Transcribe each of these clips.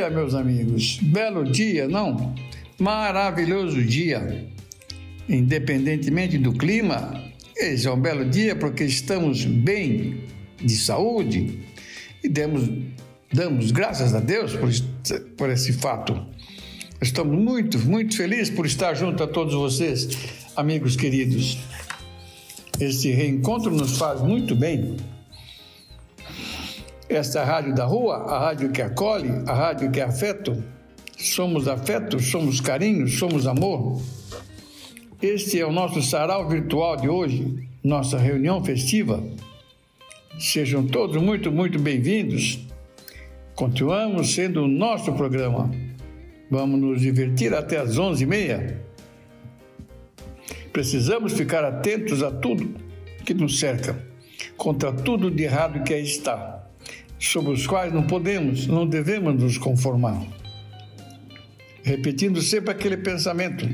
Dia, meus amigos. Belo dia, não? Maravilhoso dia. Independentemente do clima, esse é um belo dia porque estamos bem de saúde e demos, damos graças a Deus por, por esse fato. Estamos muito, muito felizes por estar junto a todos vocês, amigos queridos. Esse reencontro nos faz muito bem. Esta rádio da rua, a rádio que acolhe, a rádio que é afeto, somos afeto, somos carinho, somos amor. Este é o nosso sarau virtual de hoje, nossa reunião festiva. Sejam todos muito, muito bem-vindos. Continuamos sendo o nosso programa. Vamos nos divertir até às 11h30. Precisamos ficar atentos a tudo que nos cerca, contra tudo de errado que aí está sobre os quais não podemos, não devemos nos conformar. Repetindo sempre aquele pensamento,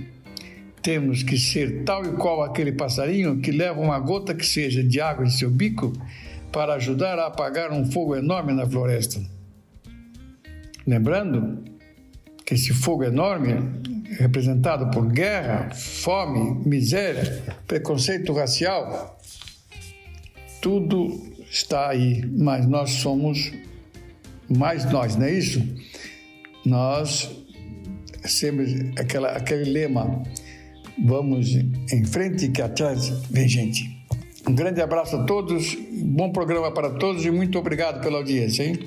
temos que ser tal e qual aquele passarinho que leva uma gota que seja de água em seu bico para ajudar a apagar um fogo enorme na floresta. Lembrando que esse fogo enorme representado por guerra, fome, miséria, preconceito racial, tudo está aí, mas nós somos mais nós, não é isso? Nós sempre aquela, aquele lema, vamos em frente que atrás vem gente. Um grande abraço a todos, bom programa para todos e muito obrigado pela audiência, hein?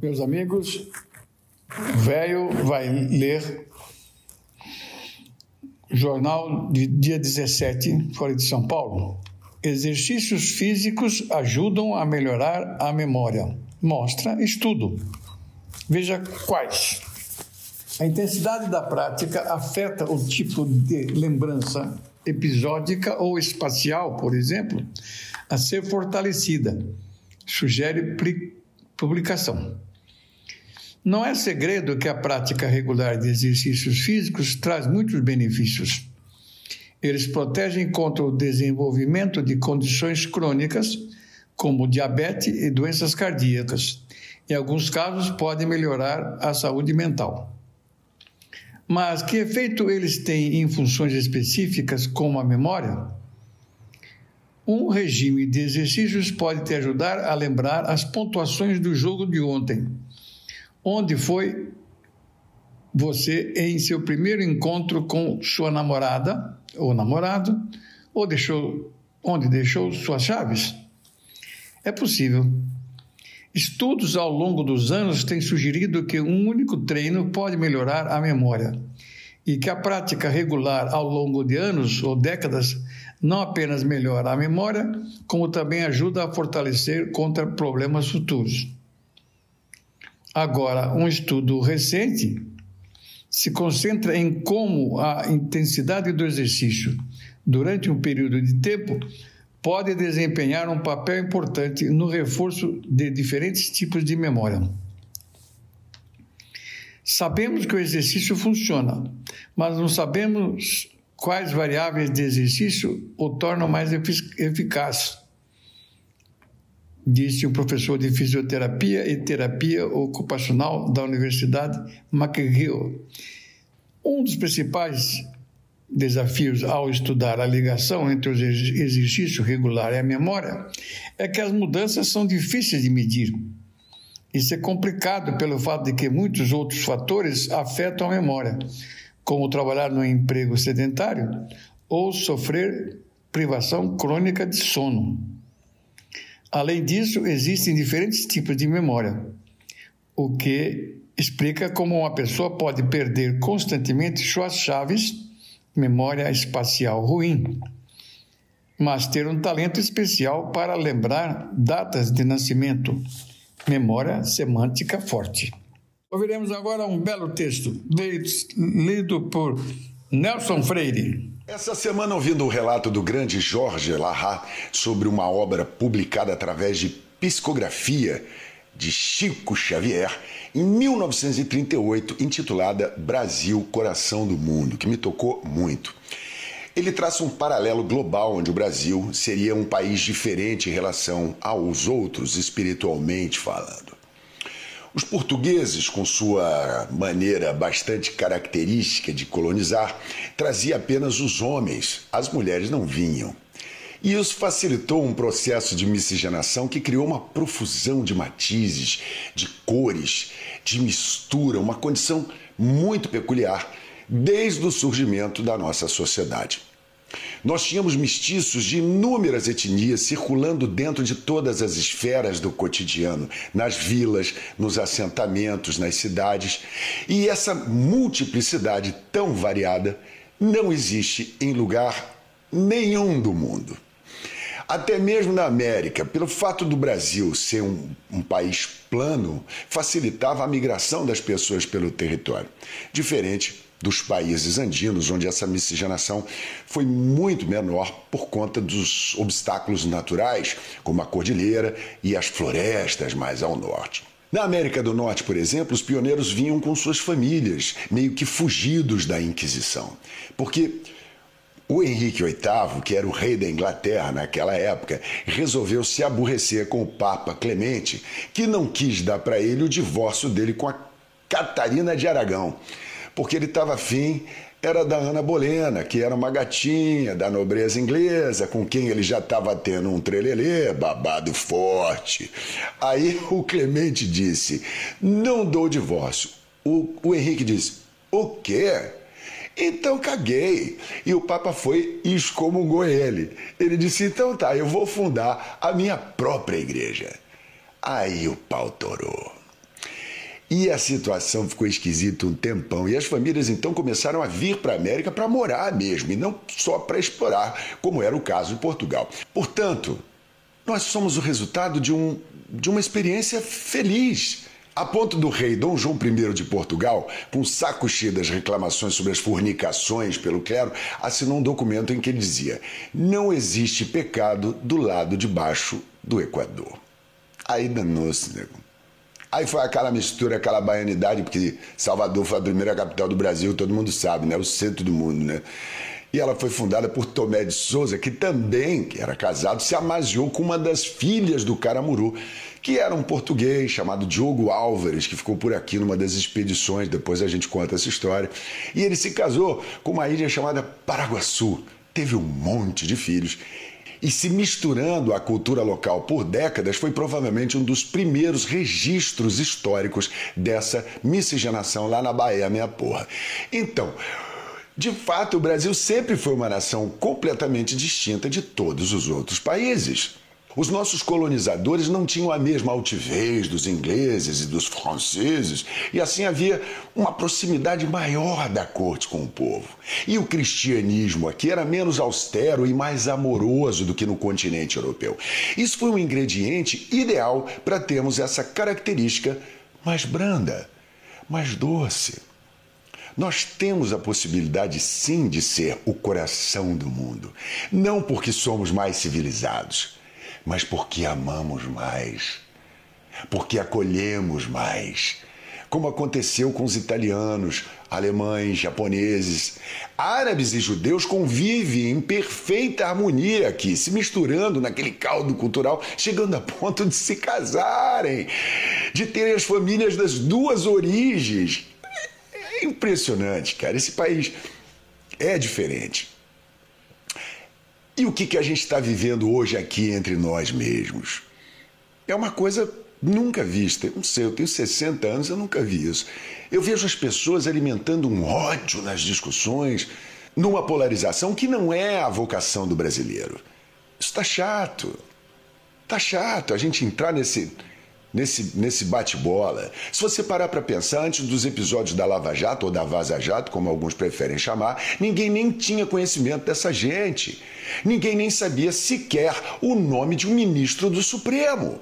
Meus amigos, velho vai ler Jornal de dia 17, Folha de São Paulo. Exercícios físicos ajudam a melhorar a memória. Mostra estudo. Veja quais. A intensidade da prática afeta o tipo de lembrança episódica ou espacial, por exemplo, a ser fortalecida. Sugere publicação. Não é segredo que a prática regular de exercícios físicos traz muitos benefícios. Eles protegem contra o desenvolvimento de condições crônicas, como diabetes e doenças cardíacas. Em alguns casos, podem melhorar a saúde mental. Mas que efeito eles têm em funções específicas, como a memória? Um regime de exercícios pode te ajudar a lembrar as pontuações do jogo de ontem Onde foi você em seu primeiro encontro com sua namorada ou namorado, ou deixou onde deixou suas chaves? É possível. Estudos ao longo dos anos têm sugerido que um único treino pode melhorar a memória e que a prática regular ao longo de anos ou décadas não apenas melhora a memória, como também ajuda a fortalecer contra problemas futuros. Agora, um estudo recente se concentra em como a intensidade do exercício durante um período de tempo pode desempenhar um papel importante no reforço de diferentes tipos de memória. Sabemos que o exercício funciona, mas não sabemos quais variáveis de exercício o tornam mais eficaz disse o professor de fisioterapia e terapia ocupacional da Universidade McGill. Um dos principais desafios ao estudar a ligação entre o exercício regular e a memória é que as mudanças são difíceis de medir. Isso é complicado pelo fato de que muitos outros fatores afetam a memória, como trabalhar no emprego sedentário ou sofrer privação crônica de sono. Além disso, existem diferentes tipos de memória, o que explica como uma pessoa pode perder constantemente suas chaves, memória espacial ruim. mas ter um talento especial para lembrar datas de nascimento. Memória semântica forte. Ouviremos agora um belo texto lido por Nelson Freire. Essa semana, ouvindo o relato do grande Jorge Larrat sobre uma obra publicada através de psicografia de Chico Xavier, em 1938, intitulada Brasil, Coração do Mundo, que me tocou muito. Ele traça um paralelo global onde o Brasil seria um país diferente em relação aos outros, espiritualmente falando. Os portugueses, com sua maneira bastante característica de colonizar, traziam apenas os homens, as mulheres não vinham. E isso facilitou um processo de miscigenação que criou uma profusão de matizes, de cores, de mistura, uma condição muito peculiar desde o surgimento da nossa sociedade. Nós tínhamos mestiços de inúmeras etnias circulando dentro de todas as esferas do cotidiano, nas vilas, nos assentamentos, nas cidades, e essa multiplicidade tão variada não existe em lugar nenhum do mundo. Até mesmo na América, pelo fato do Brasil ser um, um, país plano, facilitava a migração das pessoas pelo território, diferente dos países andinos, onde essa miscigenação foi muito menor por conta dos obstáculos naturais, como a cordilheira e as florestas mais ao norte. Na América do Norte, por exemplo, os pioneiros vinham com suas famílias, meio que fugidos da Inquisição, porque o Henrique VIII, que era o rei da Inglaterra naquela época, resolveu se aborrecer com o Papa Clemente, que não quis dar para ele o divórcio dele com a Catarina de Aragão porque ele estava afim era da Ana Bolena, que era uma gatinha da nobreza inglesa, com quem ele já estava tendo um trelelê, babado forte. Aí o Clemente disse: Não dou divórcio. O, o Henrique disse: O quê? Então caguei. E o Papa foi e excomungou ele. Ele disse: Então tá, eu vou fundar a minha própria igreja. Aí o pau torou. E a situação ficou esquisita um tempão. E as famílias então começaram a vir para a América para morar mesmo, e não só para explorar, como era o caso de Portugal. Portanto, nós somos o resultado de, um, de uma experiência feliz. A ponto do rei Dom João I de Portugal, com saco cheio das reclamações sobre as fornicações pelo clero, assinou um documento em que ele dizia: Não existe pecado do lado de baixo do Equador. Aí danou-se, nego. Aí foi aquela mistura, aquela baianidade, porque Salvador foi a primeira capital do Brasil, todo mundo sabe, né? O centro do mundo, né? E ela foi fundada por Tomé de Souza, que também, que era casado, se amaziou com uma das filhas do Caramuru, que era um português chamado Diogo Álvares, que ficou por aqui numa das expedições, depois a gente conta essa história. E ele se casou com uma ilha chamada Paraguaçu. Teve um monte de filhos e se misturando à cultura local por décadas, foi provavelmente um dos primeiros registros históricos dessa miscigenação lá na Bahia, minha porra. Então, de fato, o Brasil sempre foi uma nação completamente distinta de todos os outros países. Os nossos colonizadores não tinham a mesma altivez dos ingleses e dos franceses, e assim havia uma proximidade maior da corte com o povo. E o cristianismo aqui era menos austero e mais amoroso do que no continente europeu. Isso foi um ingrediente ideal para termos essa característica mais branda, mais doce. Nós temos a possibilidade sim de ser o coração do mundo, não porque somos mais civilizados mas porque amamos mais, porque acolhemos mais. Como aconteceu com os italianos, alemães, japoneses. Árabes e judeus convivem em perfeita harmonia aqui, se misturando naquele caldo cultural, chegando a ponto de se casarem, de terem as famílias das duas origens. É impressionante, cara. Esse país é diferente. E o que, que a gente está vivendo hoje aqui entre nós mesmos? É uma coisa nunca vista. Não sei, eu tenho 60 anos, eu nunca vi isso. Eu vejo as pessoas alimentando um ódio nas discussões, numa polarização que não é a vocação do brasileiro. Isso está chato. Está chato a gente entrar nesse, nesse, nesse bate-bola. Se você parar para pensar, antes dos episódios da Lava Jato ou da Vaza Jato, como alguns preferem chamar, ninguém nem tinha conhecimento dessa gente. Ninguém nem sabia sequer o nome de um ministro do Supremo.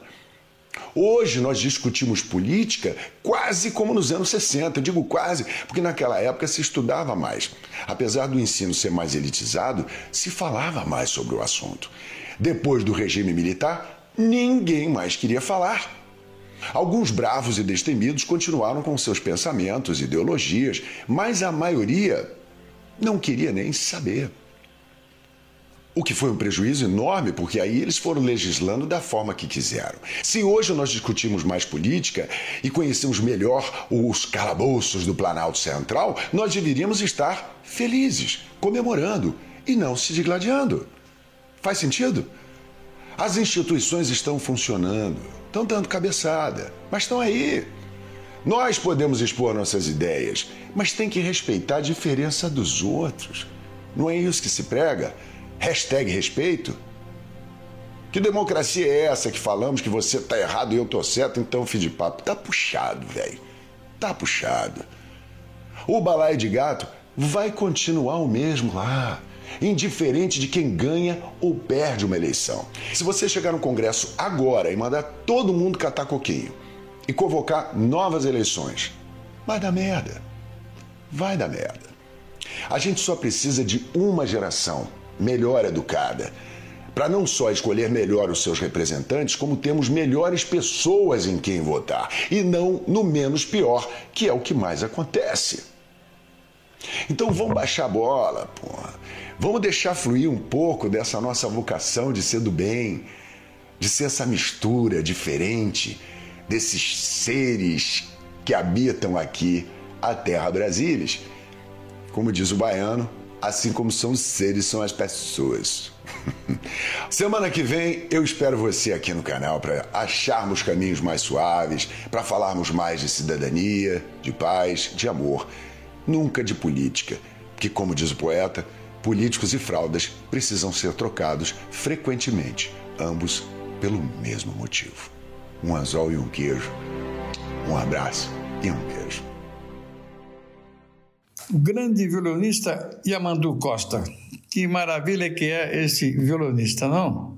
Hoje nós discutimos política quase como nos anos 60. Eu digo quase, porque naquela época se estudava mais. Apesar do ensino ser mais elitizado, se falava mais sobre o assunto. Depois do regime militar, ninguém mais queria falar. Alguns bravos e destemidos continuaram com seus pensamentos, ideologias, mas a maioria não queria nem saber. O que foi um prejuízo enorme, porque aí eles foram legislando da forma que quiseram. Se hoje nós discutimos mais política e conhecemos melhor os calabouços do Planalto Central, nós deveríamos estar felizes, comemorando e não se digladiando. Faz sentido? As instituições estão funcionando, estão dando cabeçada, mas estão aí. Nós podemos expor nossas ideias, mas tem que respeitar a diferença dos outros. Não é isso que se prega? Hashtag respeito? Que democracia é essa que falamos que você tá errado e eu tô certo, então, filho de papo? Tá puxado, velho. Tá puxado. O balaio de gato vai continuar o mesmo lá indiferente de quem ganha ou perde uma eleição. Se você chegar no Congresso agora e mandar todo mundo catar coquinho e convocar novas eleições, vai dar merda. Vai dar merda. A gente só precisa de uma geração melhor educada para não só escolher melhor os seus representantes, como temos melhores pessoas em quem votar e não no menos pior, que é o que mais acontece. Então vamos baixar a bola, porra. Vamos deixar fluir um pouco dessa nossa vocação de ser do bem, de ser essa mistura diferente desses seres que habitam aqui a Terra Brasilis. Como diz o baiano, assim como são os seres, são as pessoas. Semana que vem eu espero você aqui no canal para acharmos caminhos mais suaves, para falarmos mais de cidadania, de paz, de amor, nunca de política, que como diz o poeta, políticos e fraldas precisam ser trocados frequentemente, ambos pelo mesmo motivo. Um anzol e um queijo. Um abraço e um beijo. O grande violonista Yamandu Costa. Que maravilha que é esse violonista, não?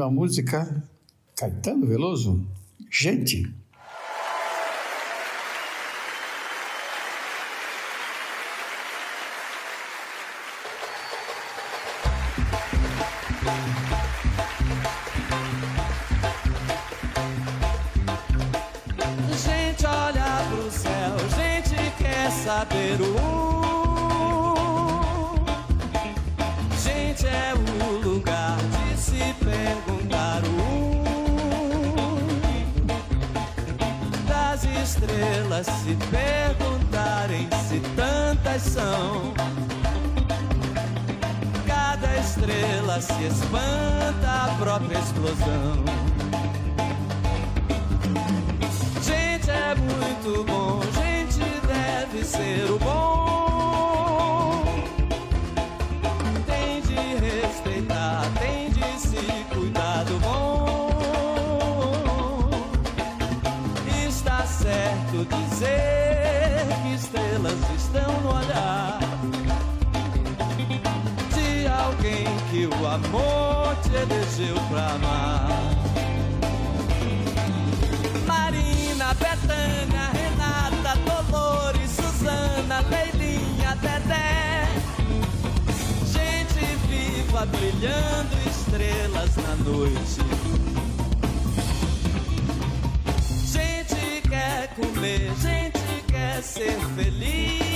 Mesma música, Caetano Veloso. Gente brilhando estrelas na noite. Gente quer comer, gente quer ser feliz.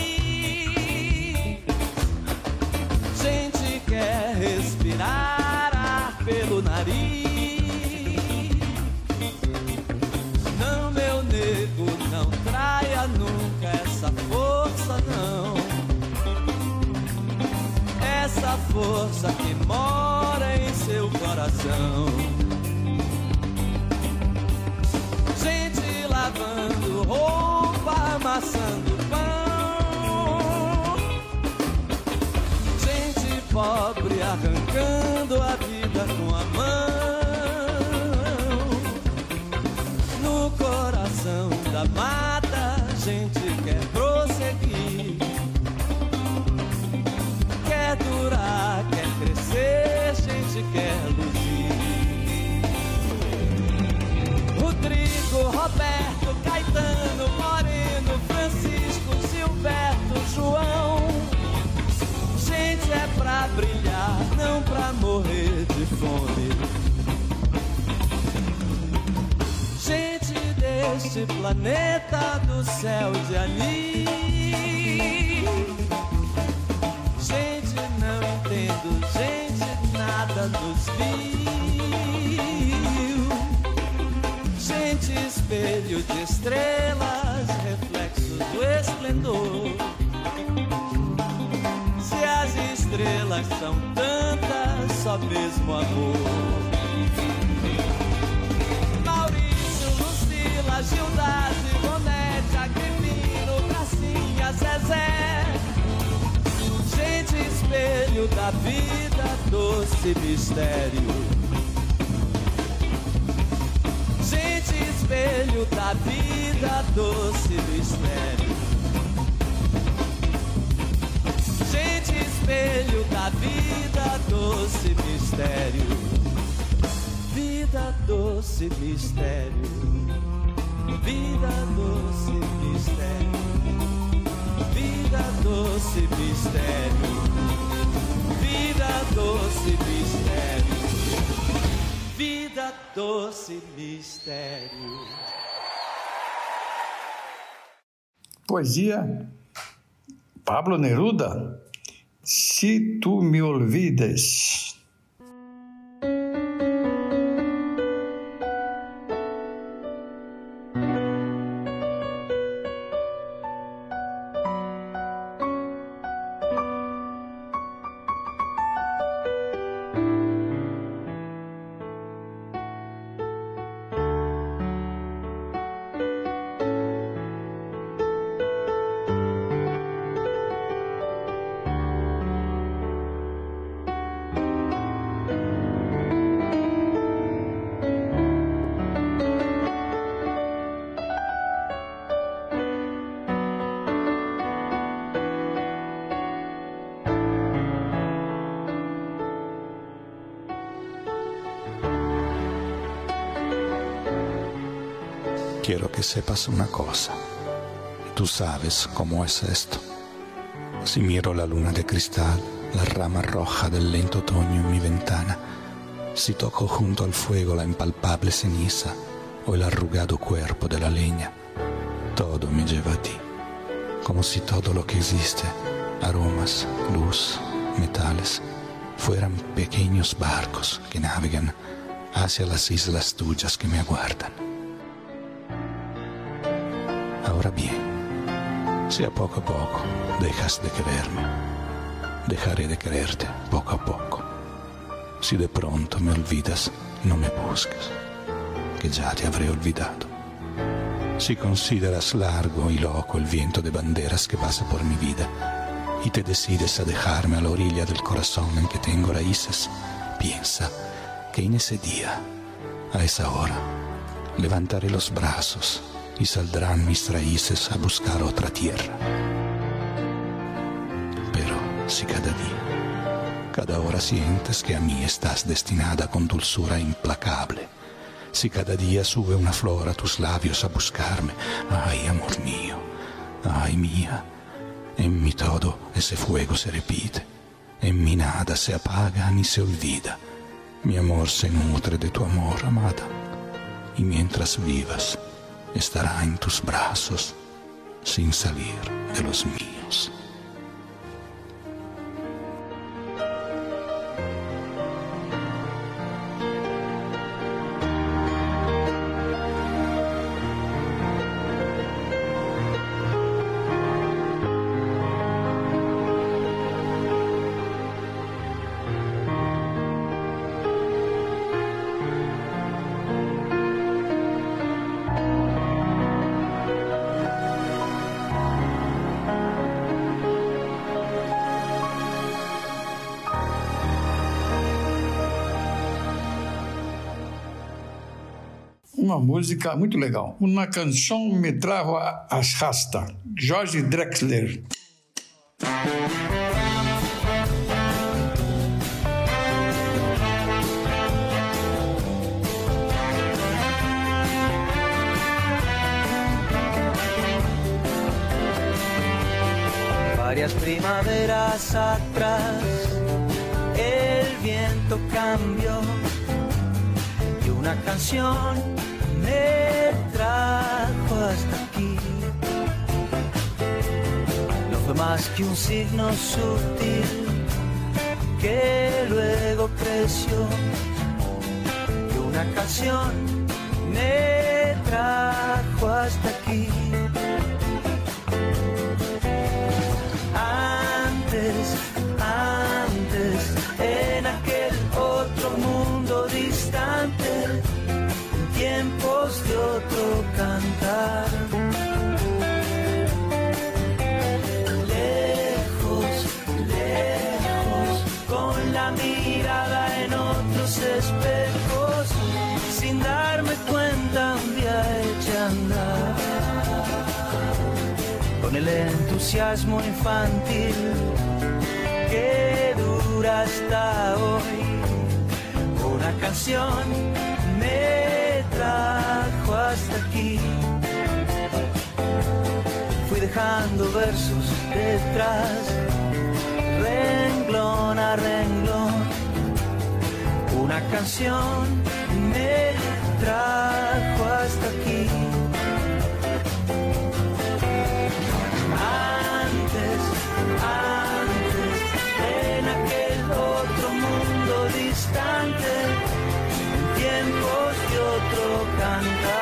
Força que mora em seu coração. Gente lavando roupa, amassando pão. Gente pobre arrancando a vida com a mão no coração da mata, Rodrigo, Roberto, Caetano, Moreno, Francisco, Gilberto, João. Gente é pra brilhar, não pra morrer de fome. Gente deste planeta do céu de anil. Gente não entendo, gente nada nos viu. Espelho de estrelas, reflexos do esplendor. Se as estrelas são tantas, só mesmo amor. Maurício, Lucila, Gildade, Bonete, Agripino, Pracinha, Zezé. Gente, espelho da vida, doce mistério. Espelho da vida, doce mistério. Gente, espelho da vida, doce mistério. Vida, doce mistério. Vida, doce mistério. Vida, doce mistério. Vida, doce mistério. Vida, doce mistério. Poesia Pablo Neruda, Se tu me olvides. Quiero que sepas una cosa. Tú sabes cómo es esto. Si miro la luna de cristal, la rama roja del lento otoño en mi ventana, si toco junto al fuego la impalpable ceniza o el arrugado cuerpo de la leña, todo me lleva a ti, como si todo lo que existe, aromas, luz, metales, fueran pequeños barcos que navegan hacia las islas tuyas que me aguardan. Si a poco a poco dejas de quererme, dejaré de quererte poco a poco. Si de pronto me olvidas, no me busques, que ya te habré olvidado. Si consideras largo y loco el viento de banderas que pasa por mi vida y te decides a dejarme a la orilla del corazón en que tengo raíces, piensa que en ese día, a esa hora, levantaré los brazos y saldrán mis raíces a buscar otra tierra. Pero si cada día, cada hora sientes que a mí estás destinada con dulzura implacable, si cada día sube una flor a tus labios a buscarme, ay amor mío, ay mía, en mi todo ese fuego se repite, en mi nada se apaga ni se olvida mi amor se nutre de tu amor, amada, y mientras vivas, estará en tus brazos sin salir de los míos. Uma música muito legal. Uma canção me trajo a rasta, Jorge Drexler. Varias primaveras atrás, el viento cambió y una canción me trajo hasta aquí. No fue más que un signo sutil que luego creció y una canción me trajo hasta aquí. Entusiasmo infantil que dura hasta hoy, una canción me trajo hasta aquí. Fui dejando versos detrás, renglón a renglón. Una canción me trajo canta.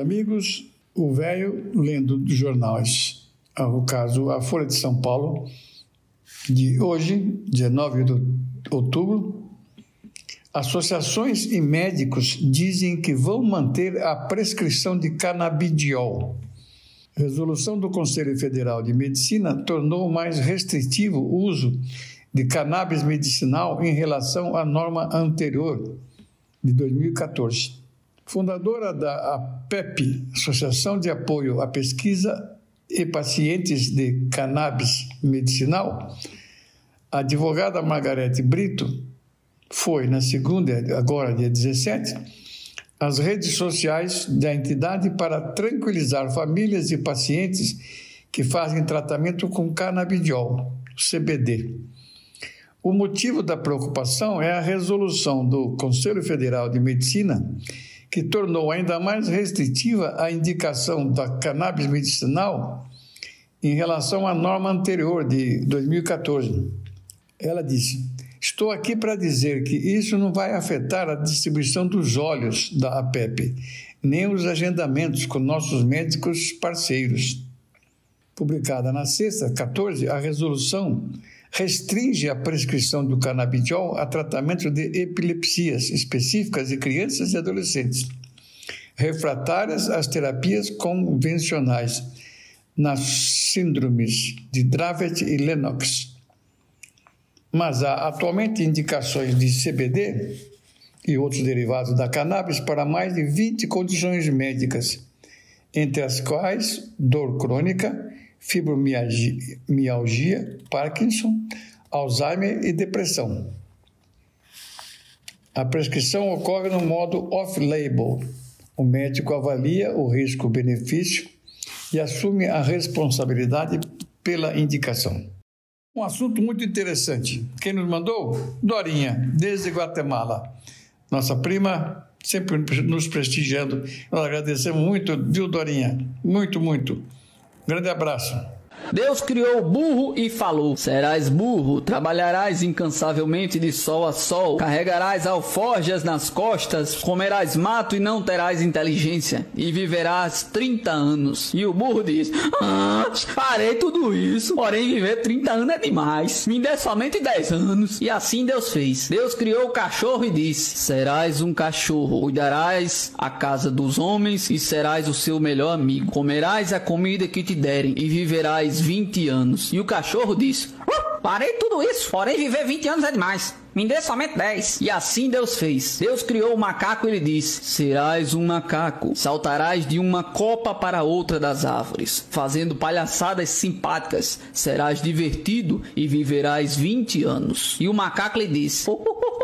Amigos, o velho lendo jornais, ah, o caso a Folha de São Paulo, de hoje, 19 de outubro, associações e médicos dizem que vão manter a prescrição de canabidiol. resolução do Conselho Federal de Medicina tornou mais restritivo o uso de cannabis medicinal em relação à norma anterior, de 2014. Fundadora da APEP, Associação de Apoio à Pesquisa e Pacientes de Cannabis Medicinal, a advogada Margarete Brito foi, na segunda, agora dia 17, às redes sociais da entidade para tranquilizar famílias e pacientes que fazem tratamento com canabidiol, CBD. O motivo da preocupação é a resolução do Conselho Federal de Medicina, que tornou ainda mais restritiva a indicação da cannabis medicinal em relação à norma anterior de 2014. Ela disse: Estou aqui para dizer que isso não vai afetar a distribuição dos óleos da APEP, nem os agendamentos com nossos médicos parceiros. Publicada na sexta, 14, a resolução restringe a prescrição do canabidiol a tratamento de epilepsias específicas de crianças e adolescentes, refratárias às terapias convencionais, nas síndromes de Dravet e Lennox. Mas há atualmente indicações de CBD e outros derivados da cannabis para mais de 20 condições médicas, entre as quais dor crônica, fibromialgia, Parkinson, Alzheimer e depressão. A prescrição ocorre no modo off-label. O médico avalia o risco-benefício e assume a responsabilidade pela indicação. Um assunto muito interessante. Quem nos mandou? Dorinha, desde Guatemala. Nossa prima, sempre nos prestigiando. Nós agradecemos muito, viu, Dorinha? Muito, muito. Grande abraço. Deus criou o burro e falou: Serás burro, trabalharás incansavelmente de sol a sol, carregarás alforjas nas costas, comerás mato e não terás inteligência, e viverás 30 anos. E o burro diz: Ah, farei tudo isso, porém viver 30 anos é demais. Me dê somente 10 anos. E assim Deus fez. Deus criou o cachorro e disse: Serás um cachorro, cuidarás a casa dos homens e serás o seu melhor amigo. Comerás a comida que te derem e viverás 20 anos. E o cachorro disse: uh, Parei tudo isso, porém viver 20 anos é demais. Me dê somente 10. E assim Deus fez. Deus criou o macaco e lhe disse: Serás um macaco. Saltarás de uma copa para outra das árvores, fazendo palhaçadas simpáticas. Serás divertido e viverás 20 anos. E o macaco lhe disse: oh, oh, oh,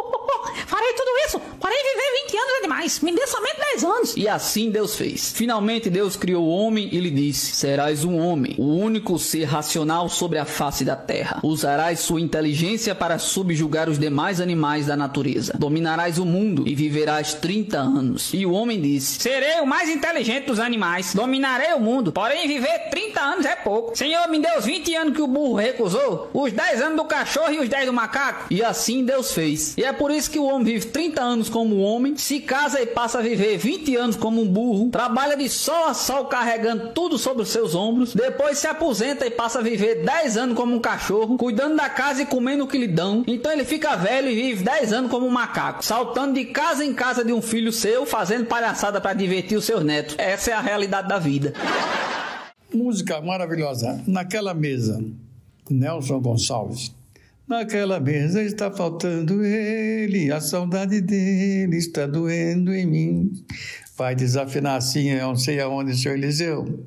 Farei tudo isso, porém viver 20 anos é demais. Me dê somente 10 anos. E assim Deus fez. Finalmente Deus criou o homem e lhe disse: Serás um homem, o único ser racional sobre a face da terra. Usarás sua inteligência para subjugar os demais demais animais da natureza. Dominarás o mundo e viverás 30 anos. E o homem disse: Serei o mais inteligente dos animais, dominarei o mundo, porém viver 30 anos é pouco. Senhor, me deu os 20 anos que o burro recusou, os 10 anos do cachorro e os 10 do macaco. E assim Deus fez. E é por isso que o homem vive 30 anos como homem, se casa e passa a viver 20 anos como um burro, trabalha de sol a sol carregando tudo sobre os seus ombros, depois se aposenta e passa a viver 10 anos como um cachorro, cuidando da casa e comendo o que lhe dão. Então ele fica velho e vive 10 anos como um macaco, saltando de casa em casa de um filho seu, fazendo palhaçada para divertir os seus netos. Essa é a realidade da vida. Música maravilhosa. Naquela mesa, Nelson Gonçalves. Naquela mesa está faltando ele, a saudade dele está doendo em mim. Vai desafinar assim, eu não sei aonde, seu Eliseu.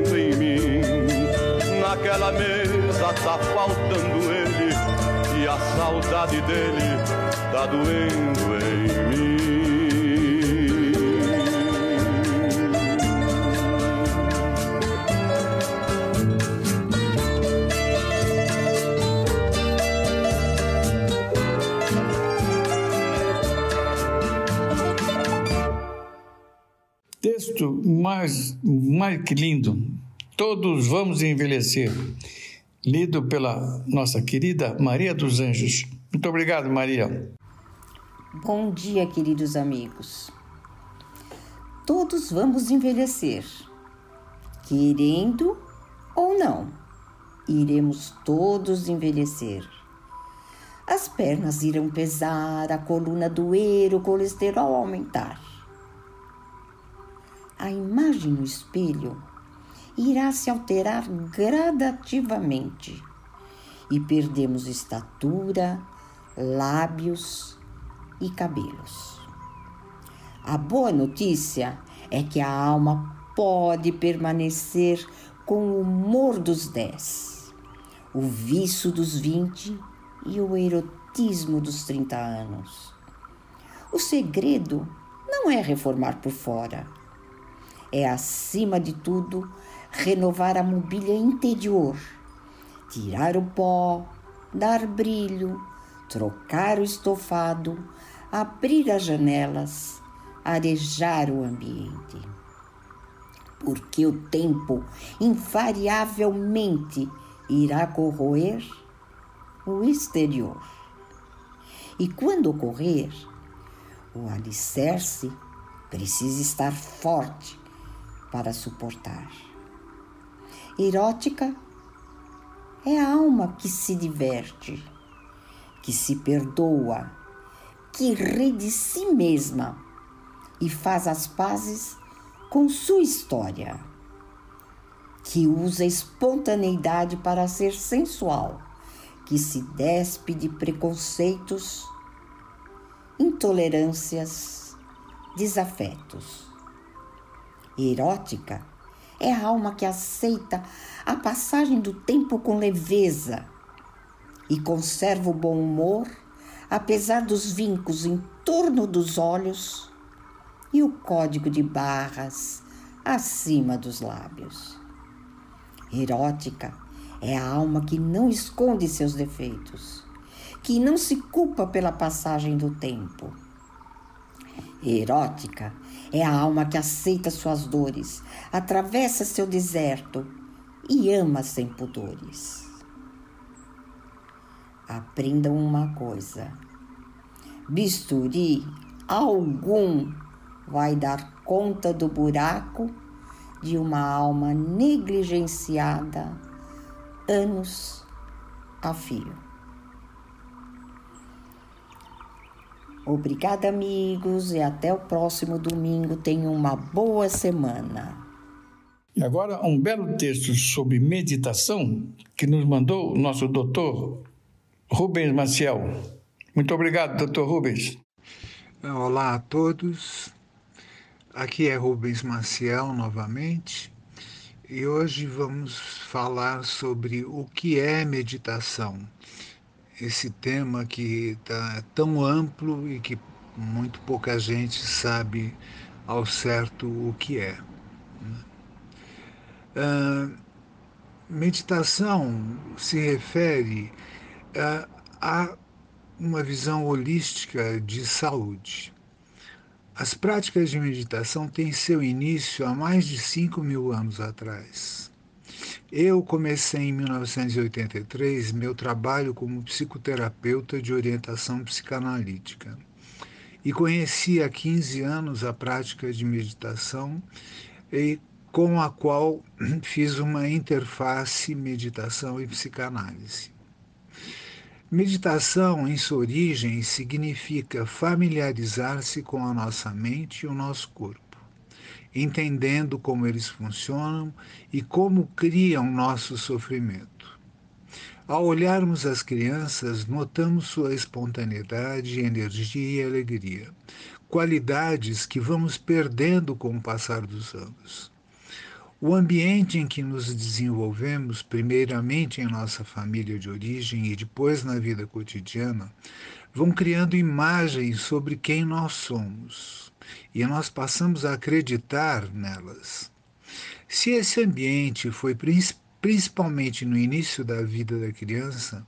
mim. Naquela mesa tá faltando ele e a saudade dele tá doendo em mim. Texto mais, mais que lindo. Todos vamos envelhecer. Lido pela nossa querida Maria dos Anjos. Muito obrigado, Maria. Bom dia, queridos amigos. Todos vamos envelhecer, querendo ou não, iremos todos envelhecer. As pernas irão pesar, a coluna doer, o colesterol aumentar. A imagem no espelho irá se alterar gradativamente e perdemos estatura, lábios e cabelos. A boa notícia é que a alma pode permanecer com o humor dos dez, o vício dos vinte e o erotismo dos trinta anos. O segredo não é reformar por fora, é acima de tudo renovar a mobília interior, tirar o pó, dar brilho, trocar o estofado, abrir as janelas, arejar o ambiente. Porque o tempo invariavelmente irá corroer o exterior. E quando ocorrer, o alicerce precisa estar forte para suportar. Erótica é a alma que se diverte, que se perdoa, que ri de si mesma e faz as pazes com sua história, que usa espontaneidade para ser sensual, que se despe de preconceitos, intolerâncias, desafetos. Erótica é a alma que aceita a passagem do tempo com leveza e conserva o bom humor, apesar dos vincos em torno dos olhos e o código de barras acima dos lábios. Erótica é a alma que não esconde seus defeitos, que não se culpa pela passagem do tempo. Erótica é a alma que aceita suas dores, atravessa seu deserto e ama sem pudores. Aprendam uma coisa: bisturi algum vai dar conta do buraco de uma alma negligenciada anos a fio. Obrigada, amigos, e até o próximo domingo. Tenham uma boa semana. E agora, um belo texto sobre meditação que nos mandou o nosso doutor Rubens Maciel. Muito obrigado, doutor Rubens. Olá a todos. Aqui é Rubens Maciel novamente. E hoje vamos falar sobre o que é meditação. Esse tema que está tão amplo e que muito pouca gente sabe ao certo o que é. Uh, meditação se refere a, a uma visão holística de saúde. As práticas de meditação têm seu início há mais de 5 mil anos atrás. Eu comecei em 1983 meu trabalho como psicoterapeuta de orientação psicanalítica e conheci há 15 anos a prática de meditação e com a qual fiz uma interface meditação e psicanálise. Meditação, em sua origem, significa familiarizar-se com a nossa mente e o nosso corpo, entendendo como eles funcionam e como criam nosso sofrimento. Ao olharmos as crianças, notamos sua espontaneidade, energia e alegria, qualidades que vamos perdendo com o passar dos anos. O ambiente em que nos desenvolvemos, primeiramente em nossa família de origem e depois na vida cotidiana, vão criando imagens sobre quem nós somos e nós passamos a acreditar nelas. Se esse ambiente foi principalmente no início da vida da criança,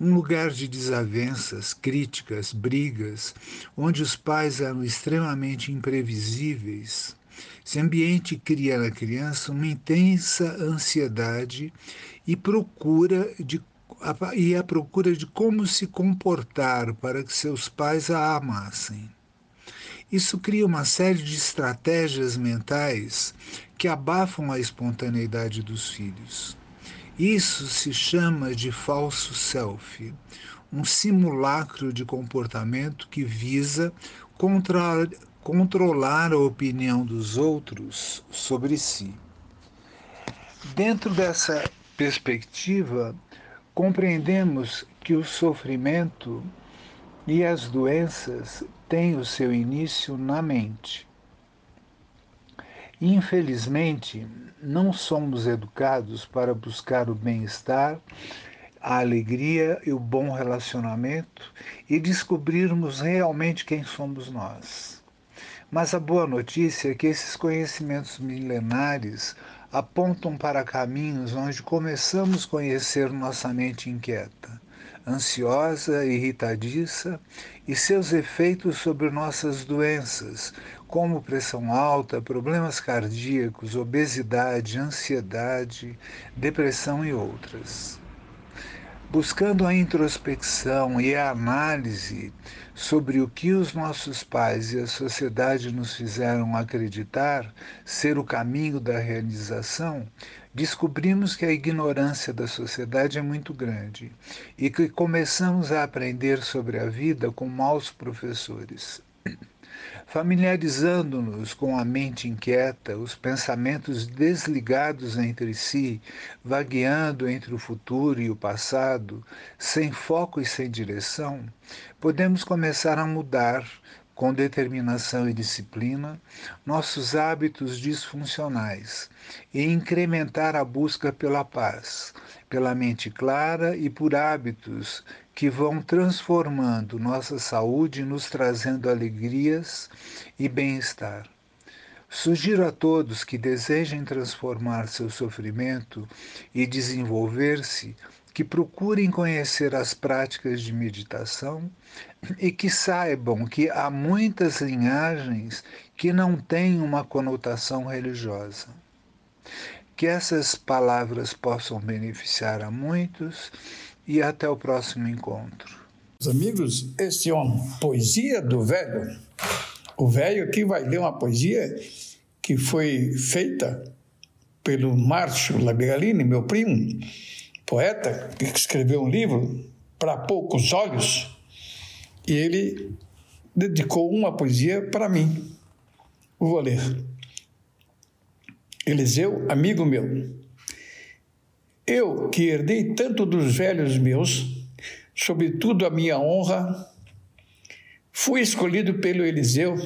um lugar de desavenças, críticas, brigas, onde os pais eram extremamente imprevisíveis, esse ambiente cria na criança uma intensa ansiedade e procura de e a procura de como se comportar para que seus pais a amassem. Isso cria uma série de estratégias mentais que abafam a espontaneidade dos filhos. Isso se chama de falso self, um simulacro de comportamento que visa contra, controlar a opinião dos outros sobre si. Dentro dessa perspectiva, compreendemos que o sofrimento e as doenças têm o seu início na mente. Infelizmente, não somos educados para buscar o bem-estar, a alegria e o bom relacionamento e descobrirmos realmente quem somos nós. Mas a boa notícia é que esses conhecimentos milenares apontam para caminhos onde começamos a conhecer nossa mente inquieta, ansiosa, irritadiça e seus efeitos sobre nossas doenças, como pressão alta, problemas cardíacos, obesidade, ansiedade, depressão e outras buscando a introspecção e a análise sobre o que os nossos pais e a sociedade nos fizeram acreditar ser o caminho da realização, descobrimos que a ignorância da sociedade é muito grande e que começamos a aprender sobre a vida com maus professores familiarizando-nos com a mente inquieta, os pensamentos desligados entre si, vagueando entre o futuro e o passado, sem foco e sem direção, podemos começar a mudar, com determinação e disciplina, nossos hábitos disfuncionais e incrementar a busca pela paz, pela mente clara e por hábitos que vão transformando nossa saúde, nos trazendo alegrias e bem-estar. Sugiro a todos que desejem transformar seu sofrimento e desenvolver-se que procurem conhecer as práticas de meditação e que saibam que há muitas linhagens que não têm uma conotação religiosa. Que essas palavras possam beneficiar a muitos e até o próximo encontro. Amigos, este é uma poesia do velho. O velho aqui vai ler uma poesia que foi feita pelo Márcio Labigalini, meu primo, poeta, que escreveu um livro para poucos olhos, e ele dedicou uma poesia para mim. Vou ler. Eliseu, amigo meu, eu que herdei tanto dos velhos meus, sobretudo a minha honra, fui escolhido pelo Eliseu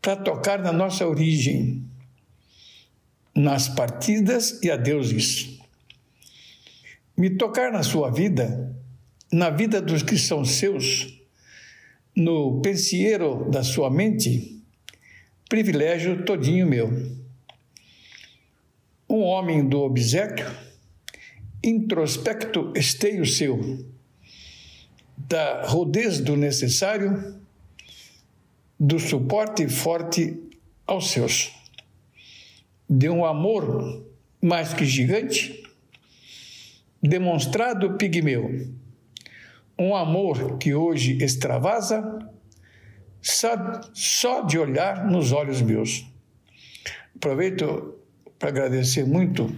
para tocar na nossa origem, nas partidas e adeuses. Me tocar na sua vida, na vida dos que são seus, no pensieiro da sua mente, privilégio todinho meu. Um homem do obsequio, introspecto esteio seu, da rodez do necessário, do suporte forte aos seus, de um amor mais que gigante, demonstrado pigmeu, um amor que hoje extravasa, só, de olhar nos olhos meus. Aproveito para agradecer muito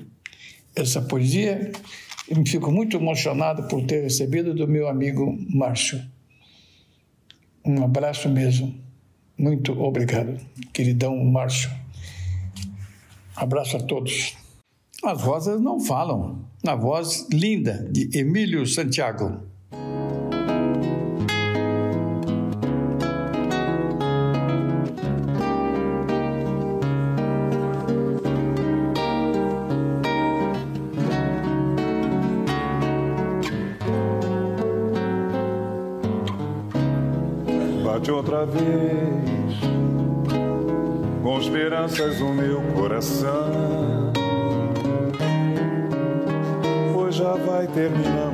essa poesia e me fico muito emocionado por ter recebido do meu amigo Márcio. Um abraço mesmo. Muito obrigado, queridão Márcio. Abraço a todos. As vozes não falam. Na voz linda de Emílio Santiago. Bate outra vez com esperanças o meu coração. Vai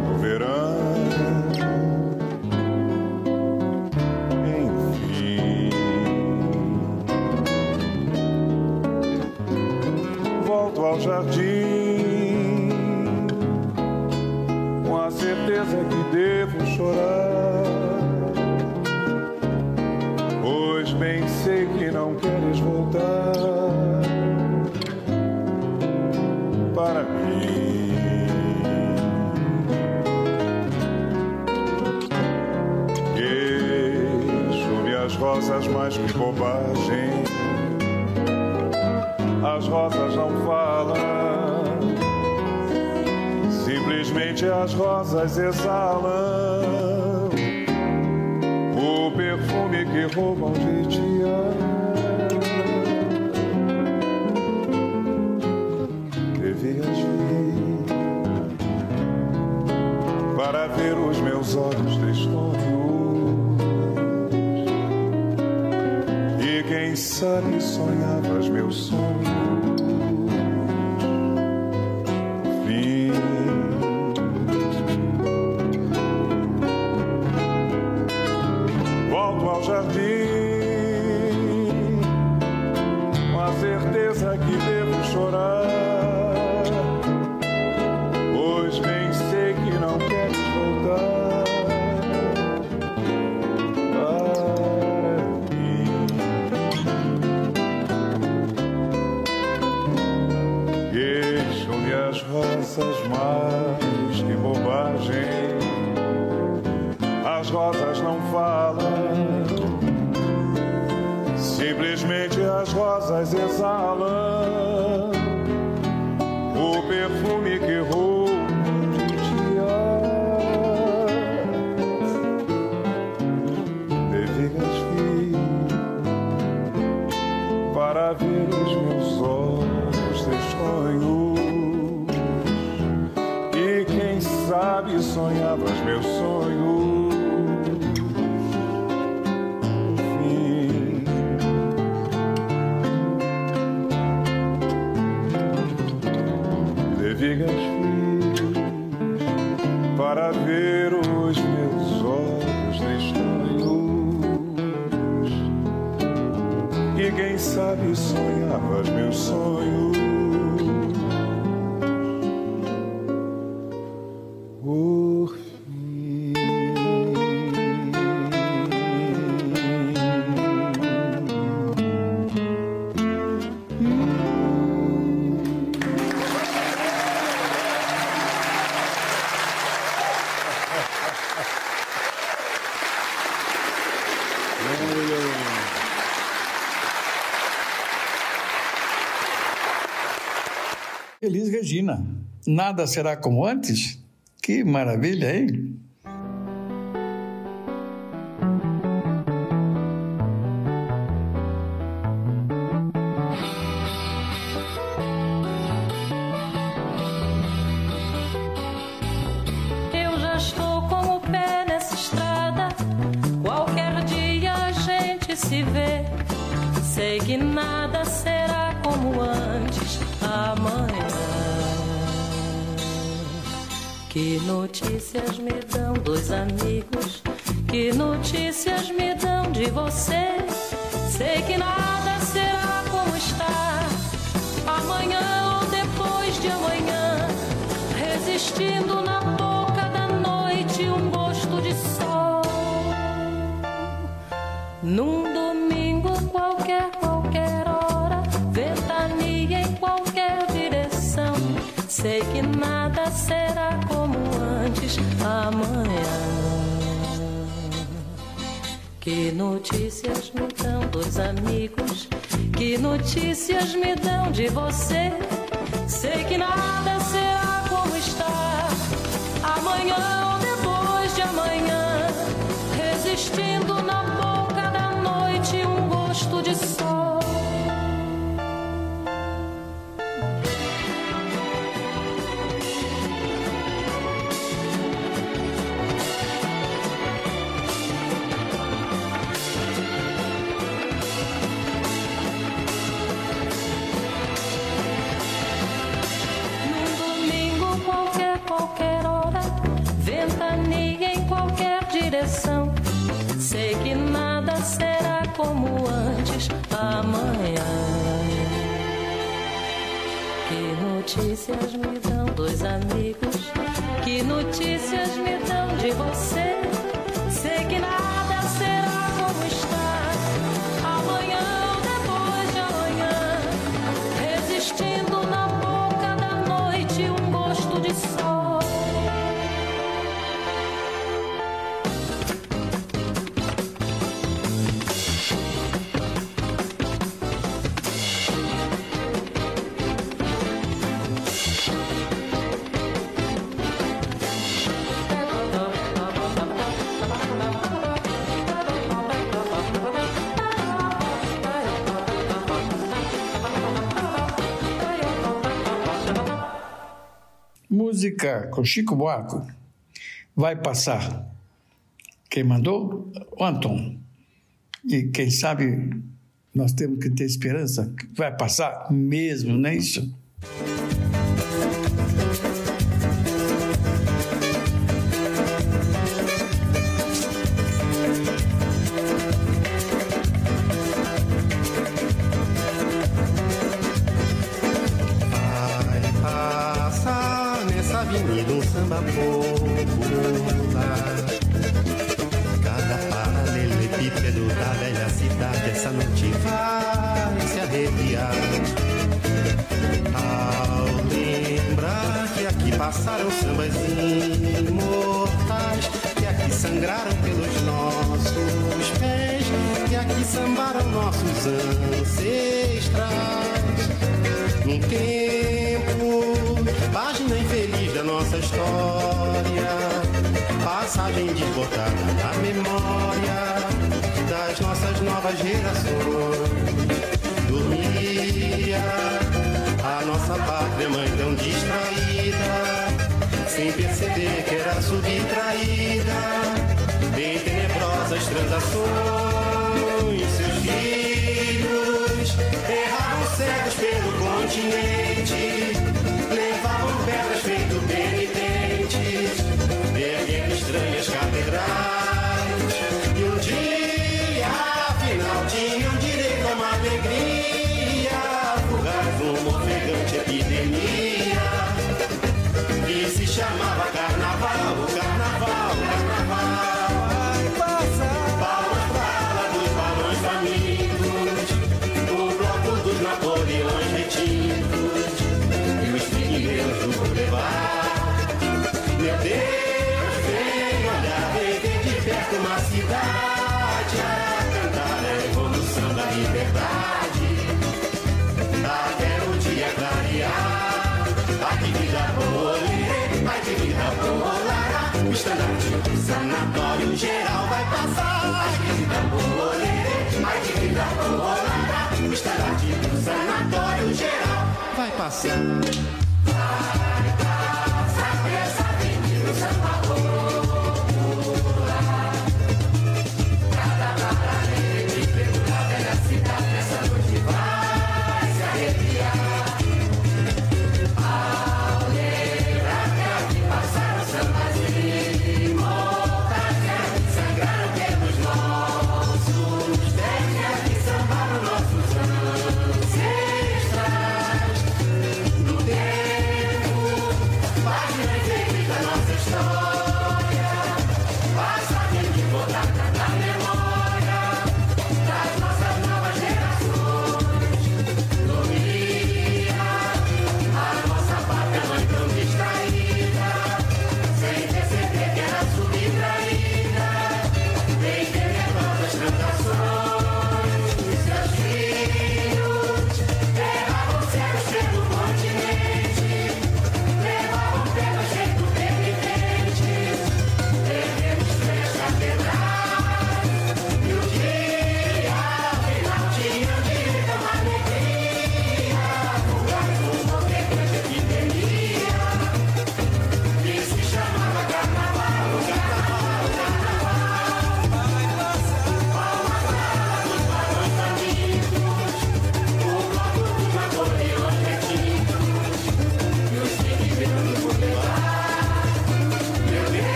Regina. Nada será como antes? Que maravilha, hein? notícias me dão dois amigos? Que notícias me dão de você? música com Chico Buarco vai passar. Quem mandou? O Anton. E quem sabe nós temos que ter esperança que vai passar mesmo, não é isso? botada na memória das nossas novas gerações. Dormia a nossa pátria mãe tão distraída, sem perceber que era subtraída em tenebrosas transações. chamava carnaval. Alvorada, estará de sanatório geral. Vai passar.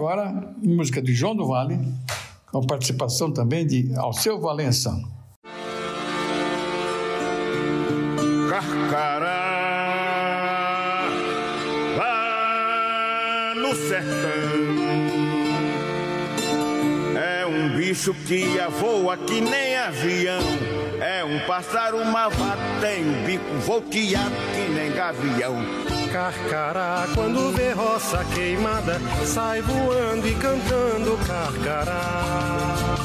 agora música de João do Vale, com participação também de Alceu Valença. Carcará, lá no sertão, é um bicho que voa que nem avião. É um pássaro malvado, tem o um bico volteado que nem gavião carcará. Quando vê roça queimada, sai voando e cantando carcará.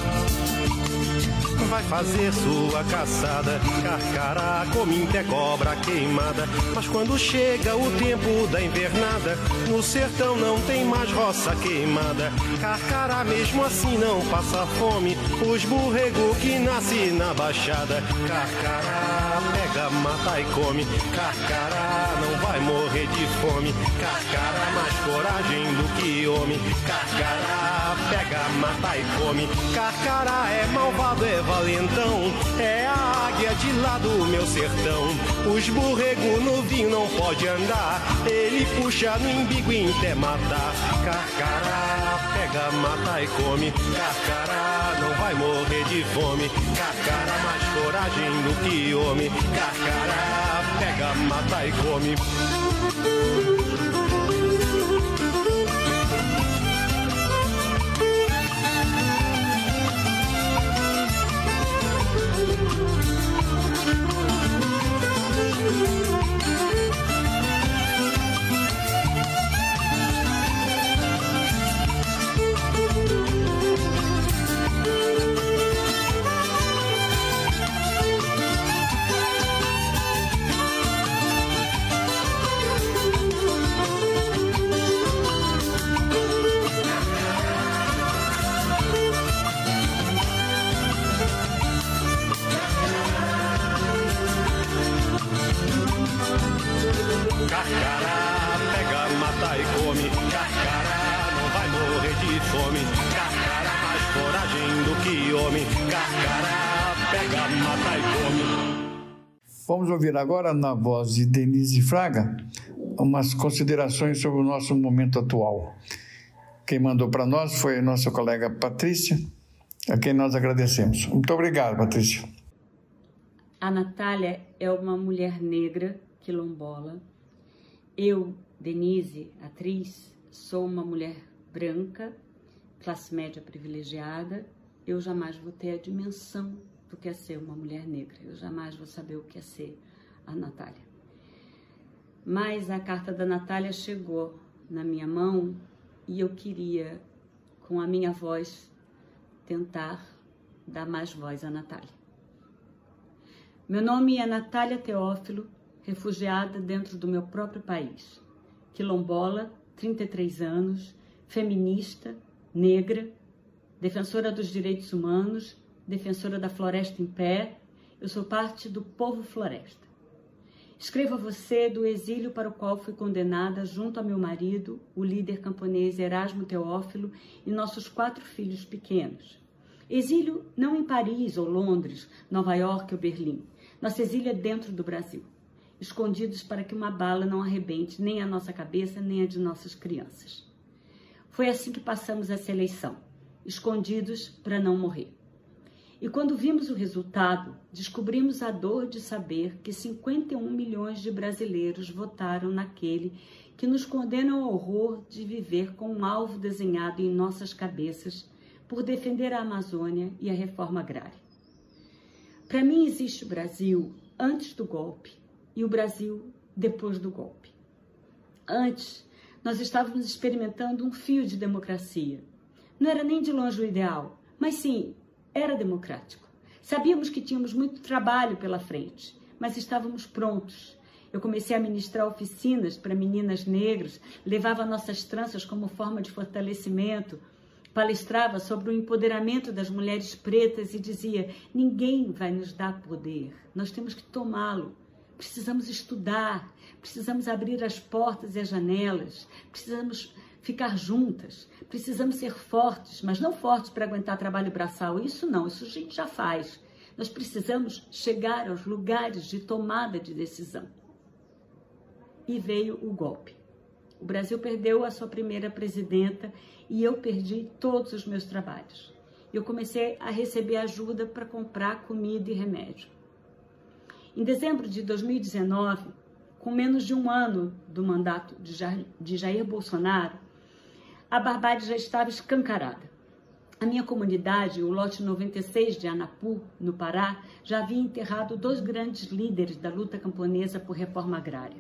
Vai fazer sua caçada, carcará, cominte é cobra queimada. Mas quando chega o tempo da invernada, no sertão não tem mais roça queimada. Carcará mesmo assim não passa fome, os burrego que nasce na baixada. Carcará, pega, mata e come, carcará vai morrer de fome. Carcará, mais coragem do que homem. Carcará, pega, mata e come. Carcará é malvado, é valentão. É a águia de lá do meu sertão. Os borrego no vinho não pode andar. Ele puxa no embigo e até matar. Carcará, pega, mata e come. Carcará, não vai morrer de fome. Carcará, mais coragem do que homem. Carcará, pega, mata e come. Vamos ouvir agora, na voz de Denise Fraga, umas considerações sobre o nosso momento atual. Quem mandou para nós foi a nossa colega Patrícia, a quem nós agradecemos. Muito obrigado, Patrícia. A Natália é uma mulher negra quilombola. Eu, Denise, atriz, sou uma mulher branca, classe média privilegiada. Eu jamais vou ter a dimensão do que é ser uma mulher negra. Eu jamais vou saber o que é ser a Natália. Mas a carta da Natália chegou na minha mão e eu queria, com a minha voz, tentar dar mais voz à Natália. Meu nome é Natália Teófilo, refugiada dentro do meu próprio país. Quilombola, 33 anos, feminista, negra, defensora dos direitos humanos, defensora da floresta em pé. Eu sou parte do povo floresta. Escrevo a você do exílio para o qual fui condenada junto a meu marido, o líder camponês Erasmo Teófilo, e nossos quatro filhos pequenos. Exílio não em Paris ou Londres, Nova York ou Berlim. Nosso exílio é dentro do Brasil, escondidos para que uma bala não arrebente nem a nossa cabeça nem a de nossas crianças. Foi assim que passamos essa eleição, escondidos para não morrer. E quando vimos o resultado, descobrimos a dor de saber que 51 milhões de brasileiros votaram naquele que nos condena ao horror de viver com um alvo desenhado em nossas cabeças por defender a Amazônia e a reforma agrária. Para mim existe o Brasil antes do golpe e o Brasil depois do golpe. Antes, nós estávamos experimentando um fio de democracia. Não era nem de longe o ideal, mas sim, era democrático. Sabíamos que tínhamos muito trabalho pela frente, mas estávamos prontos. Eu comecei a ministrar oficinas para meninas negras, levava nossas tranças como forma de fortalecimento, palestrava sobre o empoderamento das mulheres pretas e dizia: ninguém vai nos dar poder, nós temos que tomá-lo. Precisamos estudar, precisamos abrir as portas e as janelas, precisamos ficar juntas, precisamos ser fortes, mas não fortes para aguentar trabalho braçal. Isso não, isso a gente já faz. Nós precisamos chegar aos lugares de tomada de decisão. E veio o golpe. O Brasil perdeu a sua primeira presidenta e eu perdi todos os meus trabalhos. Eu comecei a receber ajuda para comprar comida e remédio. Em dezembro de 2019, com menos de um ano do mandato de Jair, Bolsonaro, a barbárie já estava escancarada. A minha comunidade, o lote 96 de Anapu, no Pará, já havia enterrado dois grandes líderes da luta camponesa por reforma agrária.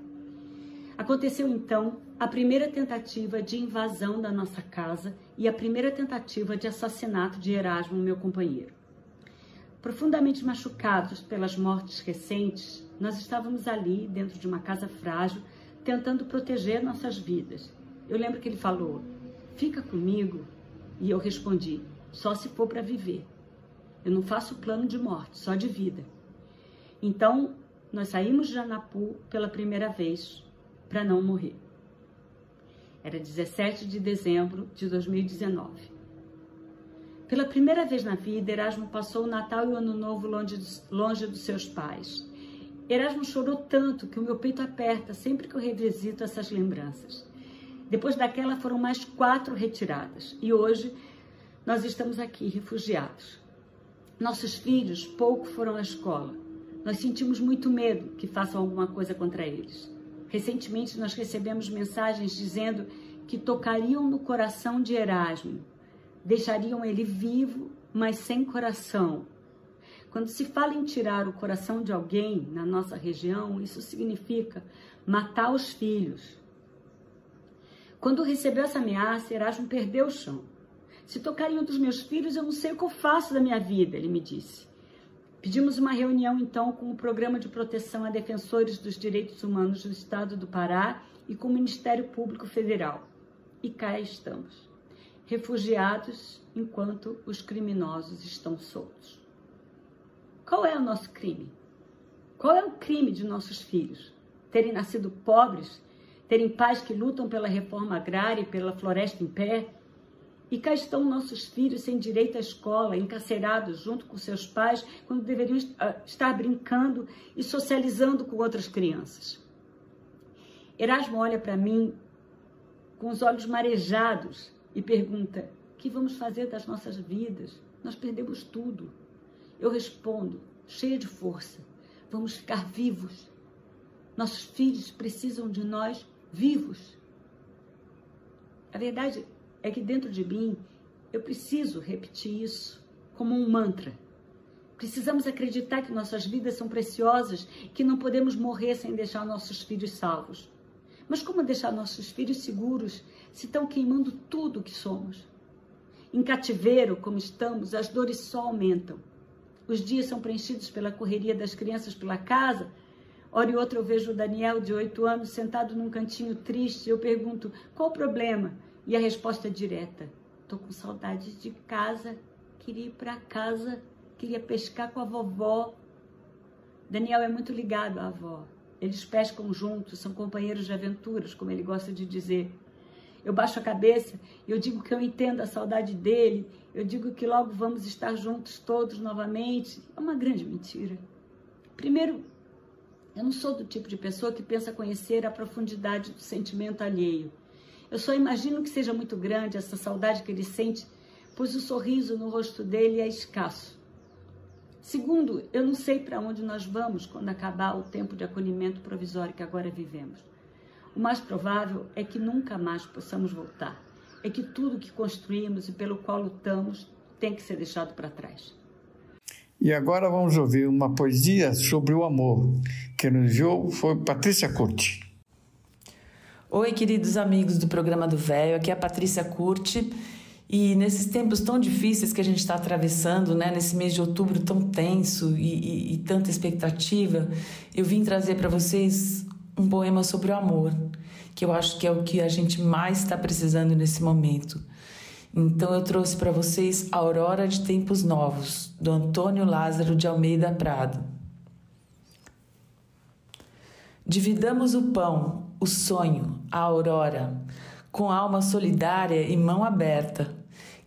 Aconteceu então a primeira tentativa de invasão da nossa casa e a primeira tentativa de assassinato de Erasmo, meu companheiro. Profundamente machucados pelas mortes recentes, nós estávamos ali, dentro de uma casa frágil, tentando proteger nossas vidas. Eu lembro que ele falou: Fica comigo. E eu respondi: Só se for para viver. Eu não faço plano de morte, só de vida. Então, nós saímos de Anapu pela primeira vez para não morrer. Era 17 de dezembro de 2019. Pela primeira vez na vida, Erasmo passou o Natal e o Ano Novo longe, longe dos seus pais. Erasmo chorou tanto que o meu peito aperta sempre que eu revisito essas lembranças. Depois daquela foram mais quatro retiradas e hoje nós estamos aqui refugiados. Nossos filhos pouco foram à escola. Nós sentimos muito medo que façam alguma coisa contra eles. Recentemente nós recebemos mensagens dizendo que tocariam no coração de Erasmo deixariam ele vivo, mas sem coração. Quando se fala em tirar o coração de alguém na nossa região, isso significa matar os filhos. Quando recebeu essa ameaça, Erasmo perdeu o chão. Se tocarem um dos meus filhos, eu não sei o que eu faço da minha vida, ele me disse. Pedimos uma reunião então com o Programa de Proteção a Defensores dos Direitos Humanos do Estado do Pará e com o Ministério Público Federal. E cá estamos refugiados enquanto os criminosos estão soltos. Qual é o nosso crime? Qual é o crime de nossos filhos? Terem nascido pobres? Terem pais que lutam pela reforma agrária e pela floresta em pé? E cá estão nossos filhos sem direito à escola, encarcerados junto com seus pais, quando deveriam ah, estar brincando e socializando com outras crianças. Erasmo olha para mim com os olhos marejados e pergunta: o que vamos fazer das nossas vidas? Nós perdemos tudo. Eu respondo, cheia de força: vamos ficar vivos. Nossos filhos precisam de nós vivos. A verdade é que dentro de mim eu preciso repetir isso como um mantra. Precisamos acreditar que nossas vidas são preciosas, que não podemos morrer sem deixar nossos filhos salvos. Mas como deixar nossos filhos seguros se estão queimando tudo que somos? Em cativeiro, como estamos, as dores só aumentam. Os dias são preenchidos pela correria das crianças pela casa. Hora e outra eu vejo o Daniel, de oito anos, sentado num cantinho triste. Eu pergunto, qual o problema? E a resposta é direta. Tô com saudade de casa, queria ir para casa, queria pescar com a vovó. Daniel é muito ligado à avó. Eles pescam juntos, são companheiros de aventuras, como ele gosta de dizer. Eu baixo a cabeça eu digo que eu entendo a saudade dele, eu digo que logo vamos estar juntos todos novamente. É uma grande mentira. Primeiro, eu não sou do tipo de pessoa que pensa conhecer a profundidade do sentimento alheio. Eu só imagino que seja muito grande essa saudade que ele sente, pois o sorriso no rosto dele é escasso. Segundo, eu não sei para onde nós vamos quando acabar o tempo de acolhimento provisório que agora vivemos. O mais provável é que nunca mais possamos voltar. É que tudo que construímos e pelo qual lutamos tem que ser deixado para trás. E agora vamos ouvir uma poesia sobre o amor. que nos enviou foi Patrícia Curti. Oi, queridos amigos do programa do Velho. Aqui é a Patrícia Curti e nesses tempos tão difíceis que a gente está atravessando, né, nesse mês de outubro tão tenso e, e, e tanta expectativa, eu vim trazer para vocês um poema sobre o amor, que eu acho que é o que a gente mais está precisando nesse momento. Então eu trouxe para vocês Aurora de Tempos Novos, do Antônio Lázaro de Almeida Prado. Dividamos o pão, o sonho, a aurora com alma solidária e mão aberta,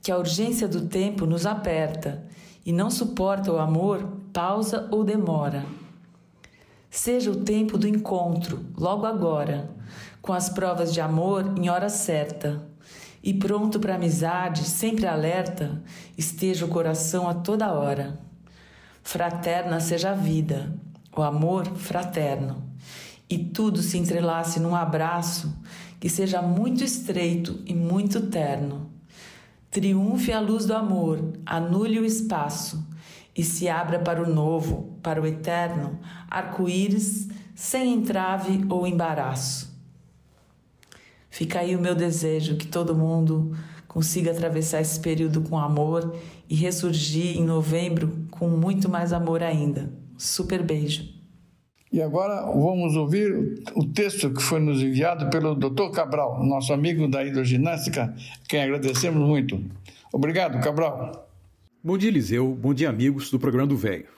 que a urgência do tempo nos aperta e não suporta o amor, pausa ou demora. Seja o tempo do encontro, logo agora, com as provas de amor em hora certa. E pronto para amizade, sempre alerta, esteja o coração a toda hora. Fraterna seja a vida, o amor fraterno, e tudo se entrelace num abraço que seja muito estreito e muito terno. Triunfe a luz do amor, anule o espaço e se abra para o novo, para o eterno, arco-íris, sem entrave ou embaraço. Fica aí o meu desejo que todo mundo consiga atravessar esse período com amor e ressurgir em novembro com muito mais amor ainda. Super beijo. E agora vamos ouvir o texto que foi nos enviado pelo Dr. Cabral, nosso amigo da hidroginástica, quem agradecemos muito. Obrigado, Cabral. Bom dia, Eliseu. Bom dia, amigos do programa do Velho.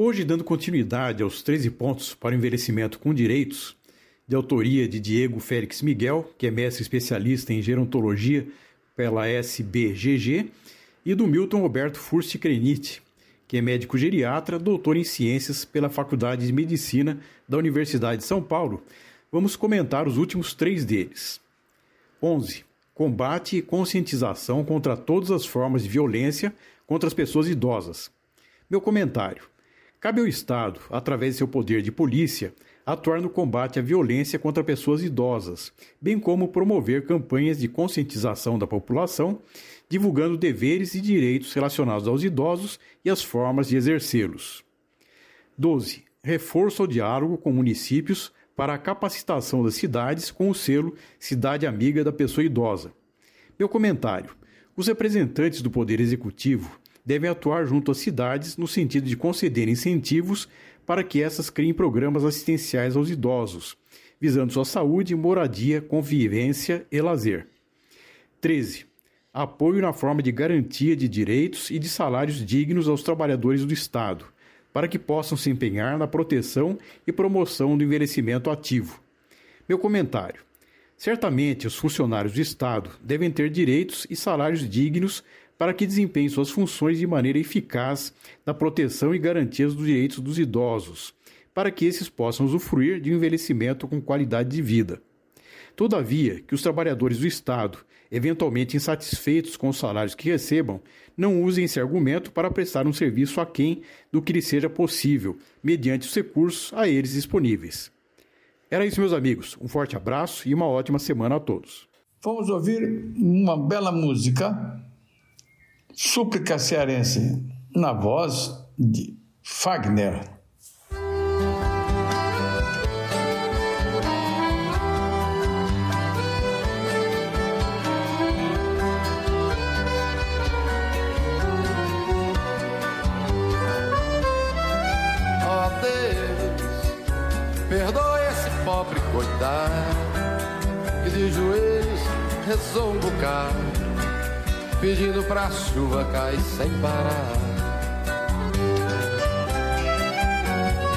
Hoje, dando continuidade aos 13 pontos para o envelhecimento com direitos, de autoria de Diego Félix Miguel, que é mestre especialista em gerontologia pela SBGG, e do Milton Roberto Fursti Krenit, que é médico geriatra, doutor em ciências pela Faculdade de Medicina da Universidade de São Paulo, vamos comentar os últimos três deles. 11. Combate e conscientização contra todas as formas de violência contra as pessoas idosas. Meu comentário. Cabe ao Estado, através de seu poder de polícia, atuar no combate à violência contra pessoas idosas, bem como promover campanhas de conscientização da população, divulgando deveres e direitos relacionados aos idosos e as formas de exercê-los. 12. Reforço ao diálogo com municípios para a capacitação das cidades com o selo Cidade Amiga da Pessoa Idosa. Meu comentário: os representantes do Poder Executivo devem atuar junto às cidades no sentido de conceder incentivos para que essas criem programas assistenciais aos idosos, visando sua saúde, moradia, convivência e lazer. 13. Apoio na forma de garantia de direitos e de salários dignos aos trabalhadores do Estado, para que possam se empenhar na proteção e promoção do envelhecimento ativo. Meu comentário: certamente os funcionários do Estado devem ter direitos e salários dignos para que desempenhem suas funções de maneira eficaz na proteção e garantia dos direitos dos idosos, para que esses possam usufruir de um envelhecimento com qualidade de vida. Todavia, que os trabalhadores do Estado, eventualmente insatisfeitos com os salários que recebam, não usem esse argumento para prestar um serviço aquém do que lhes seja possível, mediante os recursos a eles disponíveis. Era isso, meus amigos. Um forte abraço e uma ótima semana a todos. Vamos ouvir uma bela música Súplica Cearense, na voz de Fagner. Perdoe esse pobre coitado que de joelhos rezou um bocado pedindo pra chuva cair sem parar.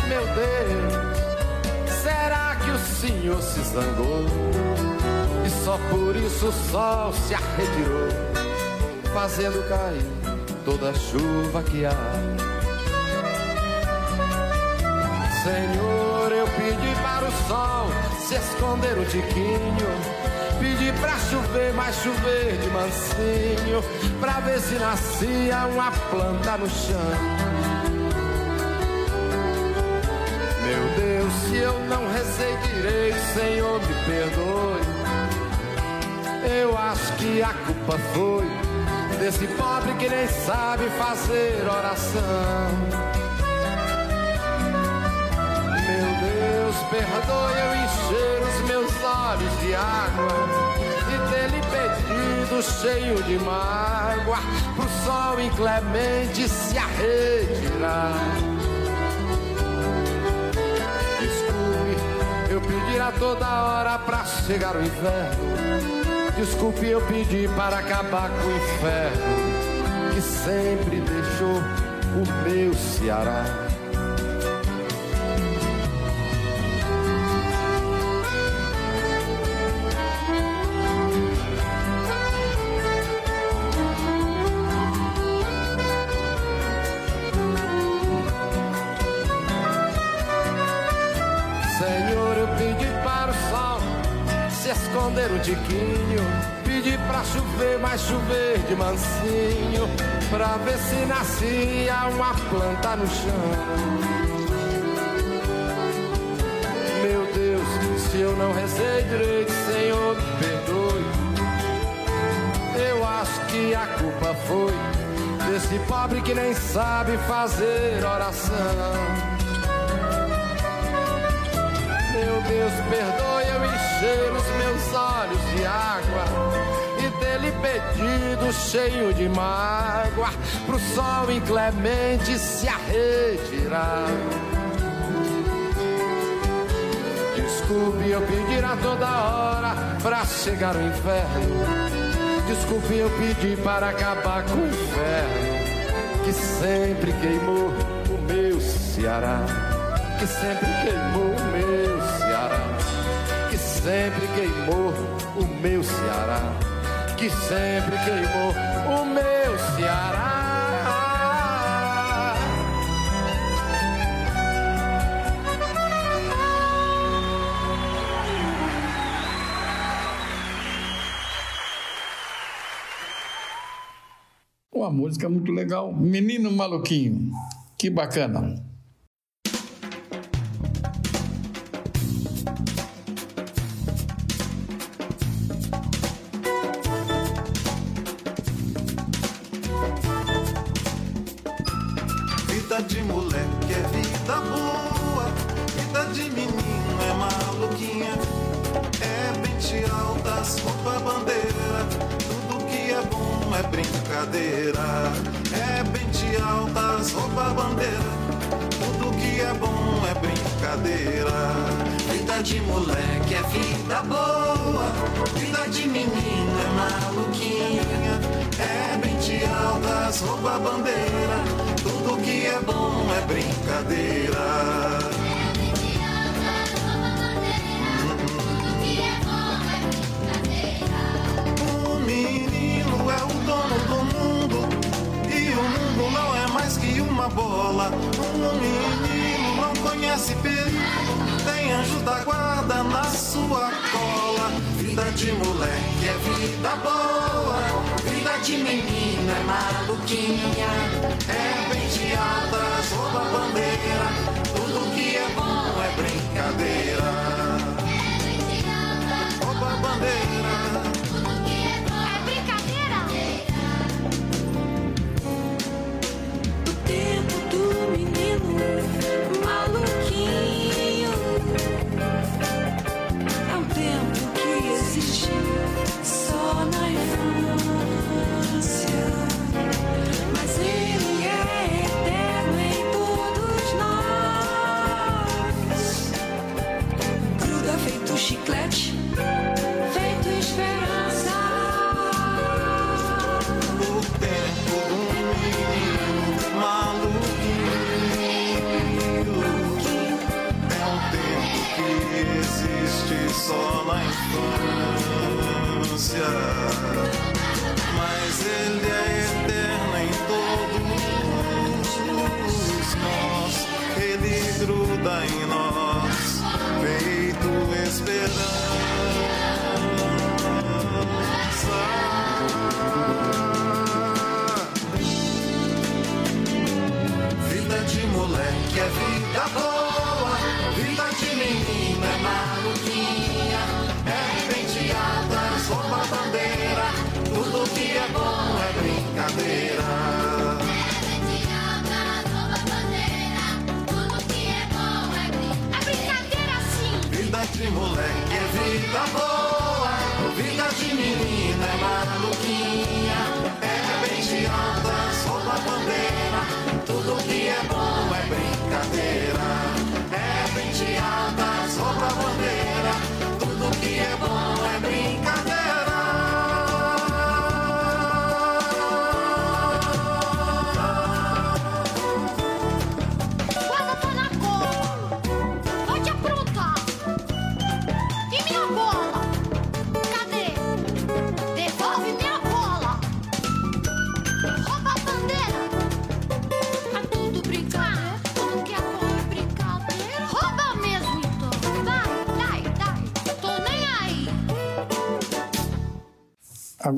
Meu Deus, será que o Senhor se zangou? E só por isso o sol se arretirou, fazendo cair toda a chuva que há. Senhor, eu pedi para o sol se esconder o tiquinho Pedi pra chover, mas chover de mansinho, pra ver se nascia uma planta no chão. Meu Deus, se eu não rezei direito, Senhor, me perdoe. Eu acho que a culpa foi desse pobre que nem sabe fazer oração. Deus perdoe eu encher meus olhos de água e ter lhe pedido cheio de mágoa pro sol inclemente se arretirar. Desculpe eu pedir a toda hora pra chegar o inverno. Desculpe eu pedir para acabar com o inferno que sempre deixou o meu Ceará. Mas chover de mansinho. Pra ver se nascia uma planta no chão. Meu Deus, se eu não rezei direito, Senhor, me perdoe. Eu acho que a culpa foi desse pobre que nem sabe fazer oração. Meu Deus, perdoe eu encher os meus olhos de água ele pedido cheio de mágoa pro sol inclemente se arretirar. Desculpe eu pedir a toda hora pra chegar o inferno. Desculpe eu pedir para acabar com o inferno que sempre queimou o meu Ceará, que sempre queimou o meu Ceará, que sempre queimou o meu Ceará que sempre queimou o meu Ceará. Uma música é muito legal, Menino Maluquinho. Que bacana.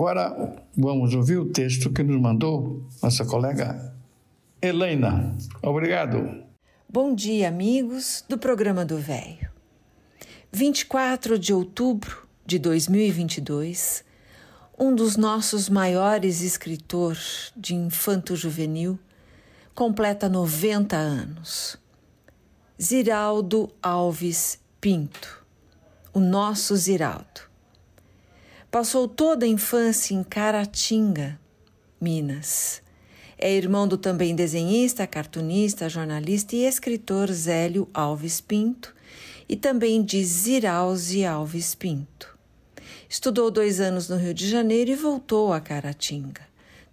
Agora vamos ouvir o texto que nos mandou nossa colega Helena. Obrigado. Bom dia, amigos do programa do Velho. 24 de outubro de 2022, um dos nossos maiores escritores de infanto-juvenil completa 90 anos. Ziraldo Alves Pinto, o nosso Ziraldo. Passou toda a infância em Caratinga, Minas. É irmão do também desenhista, cartunista, jornalista e escritor Zélio Alves Pinto e também de Zirauzi Alves Pinto. Estudou dois anos no Rio de Janeiro e voltou a Caratinga,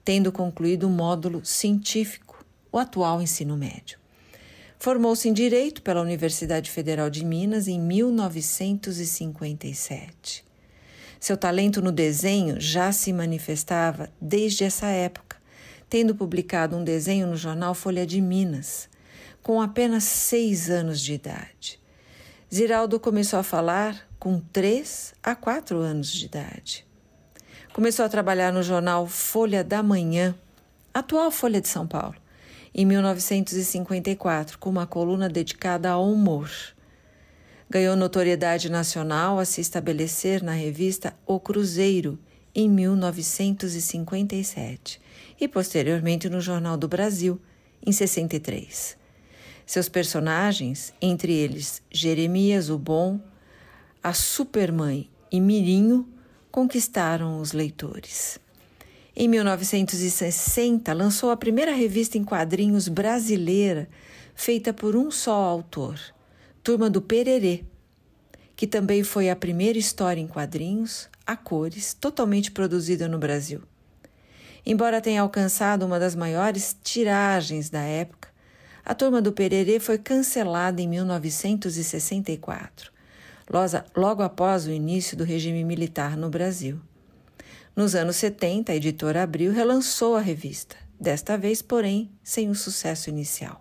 tendo concluído o módulo científico, o atual ensino médio. Formou-se em Direito pela Universidade Federal de Minas em 1957. Seu talento no desenho já se manifestava desde essa época, tendo publicado um desenho no jornal Folha de Minas, com apenas seis anos de idade. Ziraldo começou a falar com três a quatro anos de idade. Começou a trabalhar no jornal Folha da Manhã, atual Folha de São Paulo, em 1954, com uma coluna dedicada ao humor. Ganhou notoriedade nacional a se estabelecer na revista O Cruzeiro em 1957 e posteriormente no Jornal do Brasil em 63. Seus personagens, entre eles Jeremias o Bom, a Supermãe e Mirinho, conquistaram os leitores. Em 1960, lançou a primeira revista em quadrinhos brasileira feita por um só autor, Turma do Pererê, que também foi a primeira história em quadrinhos, a cores, totalmente produzida no Brasil. Embora tenha alcançado uma das maiores tiragens da época, a Turma do Pererê foi cancelada em 1964, logo após o início do regime militar no Brasil. Nos anos 70, a editora Abril relançou a revista, desta vez, porém, sem o sucesso inicial.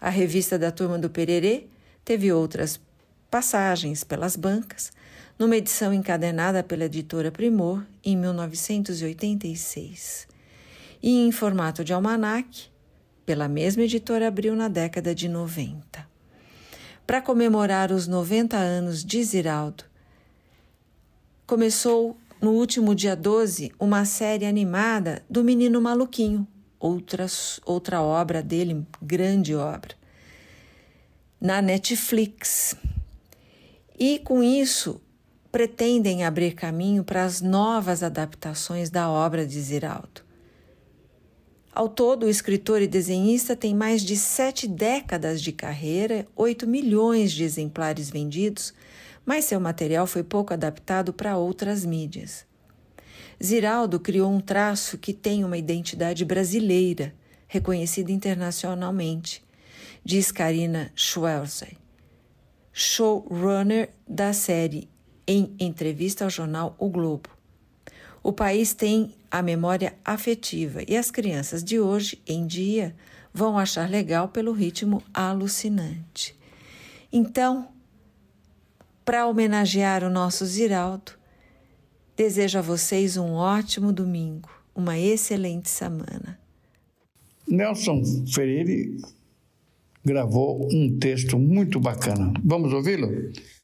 A revista da Turma do Pererê teve outras passagens pelas bancas, numa edição encadenada pela editora Primor em 1986 e em formato de almanaque pela mesma editora Abril na década de 90. Para comemorar os 90 anos de Ziraldo, começou no último dia 12 uma série animada do Menino Maluquinho, outra, outra obra dele, grande obra, na Netflix. E com isso pretendem abrir caminho para as novas adaptações da obra de Ziraldo. Ao todo, o escritor e desenhista tem mais de sete décadas de carreira, 8 milhões de exemplares vendidos, mas seu material foi pouco adaptado para outras mídias. Ziraldo criou um traço que tem uma identidade brasileira, reconhecida internacionalmente, diz Karina Schwelzer, showrunner da série, em entrevista ao jornal O Globo. O país tem a memória afetiva e as crianças de hoje em dia vão achar legal pelo ritmo alucinante. Então, para homenagear o nosso Ziraldo, desejo a vocês um ótimo domingo, uma excelente semana. Nelson Freire gravou um texto muito bacana. Vamos ouvi-lo?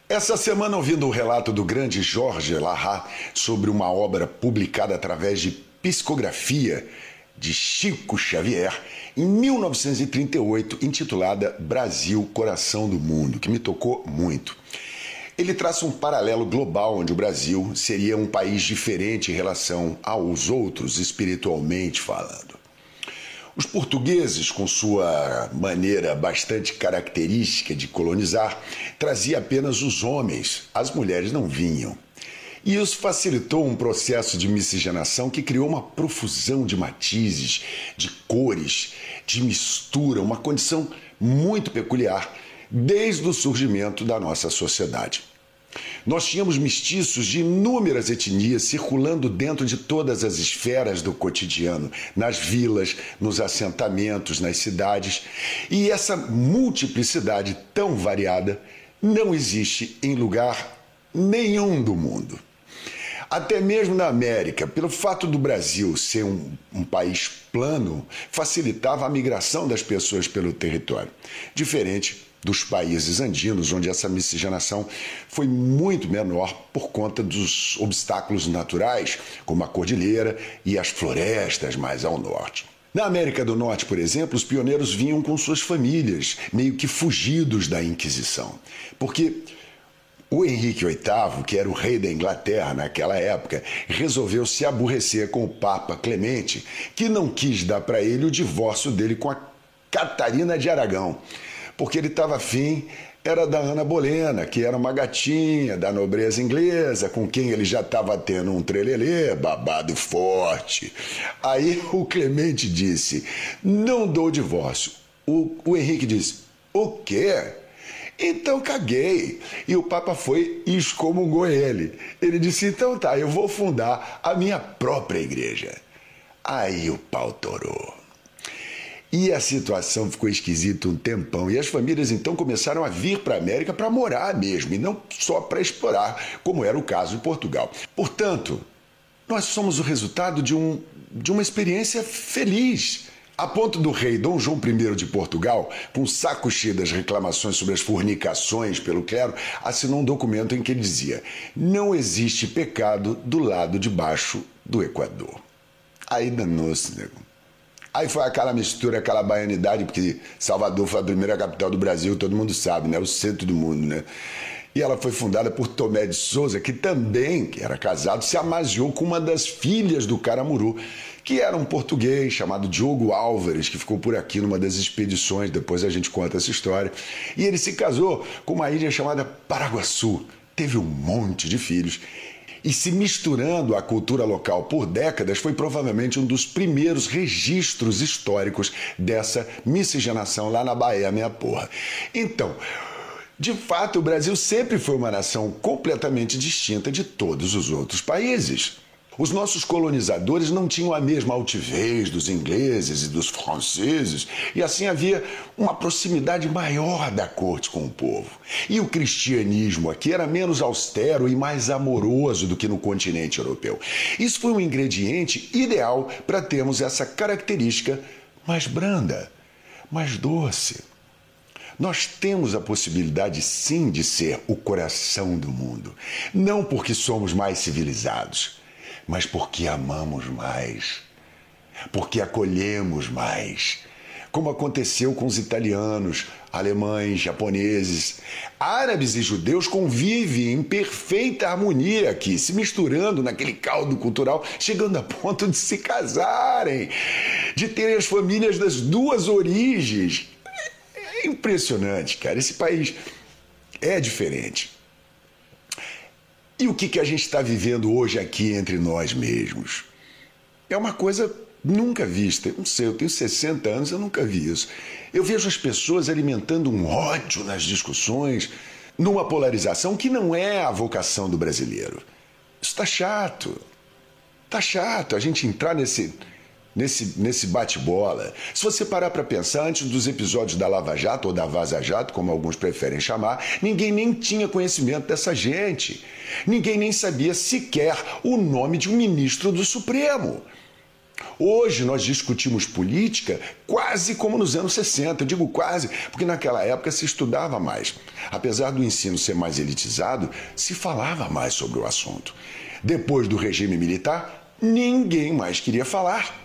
Essa semana, ouvindo o relato do grande Jorge Larrat sobre uma obra publicada através de psicografia de Chico Xavier, em 1938, intitulada Brasil, Coração do Mundo, que me tocou muito. Ele traça um paralelo global onde o Brasil seria um país diferente em relação aos outros, espiritualmente falando. Os portugueses, com sua maneira bastante característica de colonizar, traziam apenas os homens, as mulheres não vinham. E isso facilitou um processo de miscigenação que criou uma profusão de matizes, de cores, de mistura, uma condição muito peculiar desde o surgimento da nossa sociedade. Nós tínhamos mestiços de inúmeras etnias circulando dentro de todas as esferas do cotidiano, nas vilas, nos assentamentos, nas cidades, e essa multiplicidade tão variada não existe em lugar nenhum do mundo. Até mesmo na América, pelo fato do Brasil ser um, um, país plano, facilitava a migração das pessoas pelo território, diferente dos países andinos, onde essa miscigenação foi muito menor por conta dos obstáculos naturais, como a cordilheira e as florestas mais ao norte. Na América do Norte, por exemplo, os pioneiros vinham com suas famílias, meio que fugidos da Inquisição, porque O Henrique VIII, que era o rei da Inglaterra naquela época, resolveu se aborrecer com o Papa Clemente, que não quis dar para ele o divórcio dele com a Catarina de Aragão, porque ele estava afim era da Ana Bolena, que era uma gatinha da nobreza inglesa, com quem ele já estava tendo um trelelê, babado forte. Aí o Clemente disse: Não dou divórcio. O, o Henrique disse: O quê? Então caguei. E o Papa foi e excomungou ele. Ele disse: Então tá, eu vou fundar a minha própria igreja. Aí o pau torou. E a situação ficou esquisita um tempão. E as famílias então começaram a vir para a América para morar mesmo, e não só para explorar, como era o caso de Portugal. Portanto, nós somos o resultado de, um, de uma experiência feliz. A ponto do rei Dom João I de Portugal, com saco cheio das reclamações sobre as fornicações pelo clero, assinou um documento em que ele dizia: Não existe pecado do lado de baixo do Equador. Aí danou-se, nego. Aí foi aquela mistura, aquela baianidade, porque Salvador foi a primeira capital do Brasil, todo mundo sabe, né? O centro do mundo, né? E ela foi fundada por Tomé de Souza, que também, que era casado, se amaziou com uma das filhas do Caramuru, que era um português chamado Diogo Álvares, que ficou por aqui numa das expedições, depois a gente conta essa história. E ele se casou com uma ilha chamada Paraguaçu. Teve um monte de filhos e se misturando à cultura local por décadas, foi provavelmente um dos primeiros registros históricos dessa miscigenação lá na Bahia, minha porra. Então, de fato, o Brasil sempre foi uma nação completamente distinta de todos os outros países. Os nossos colonizadores não tinham a mesma altivez dos ingleses e dos franceses, e assim havia uma proximidade maior da corte com o povo. E o cristianismo aqui era menos austero e mais amoroso do que no continente europeu. Isso foi um ingrediente ideal para termos essa característica mais branda, mais doce. Nós temos a possibilidade sim de ser o coração do mundo, não porque somos mais civilizados mas porque amamos mais, porque acolhemos mais. Como aconteceu com os italianos, alemães, japoneses. Árabes e judeus convivem em perfeita harmonia aqui, se misturando naquele caldo cultural, chegando a ponto de se casarem, de terem as famílias das duas origens. É impressionante, cara. Esse país é diferente. E o que, que a gente está vivendo hoje aqui entre nós mesmos? É uma coisa nunca vista. Não sei, eu tenho 60 anos, eu nunca vi isso. Eu vejo as pessoas alimentando um ódio nas discussões, numa polarização que não é a vocação do brasileiro. Isso está chato. Está chato a gente entrar nesse, nesse, nesse bate-bola. Se você parar para pensar, antes dos episódios da Lava Jato ou da Vaza Jato, como alguns preferem chamar, ninguém nem tinha conhecimento dessa gente. Ninguém nem sabia sequer o nome de um ministro do Supremo. Hoje nós discutimos política quase como nos anos 60. Eu digo quase, porque naquela época se estudava mais. Apesar do ensino ser mais elitizado, se falava mais sobre o assunto. Depois do regime militar, ninguém mais queria falar.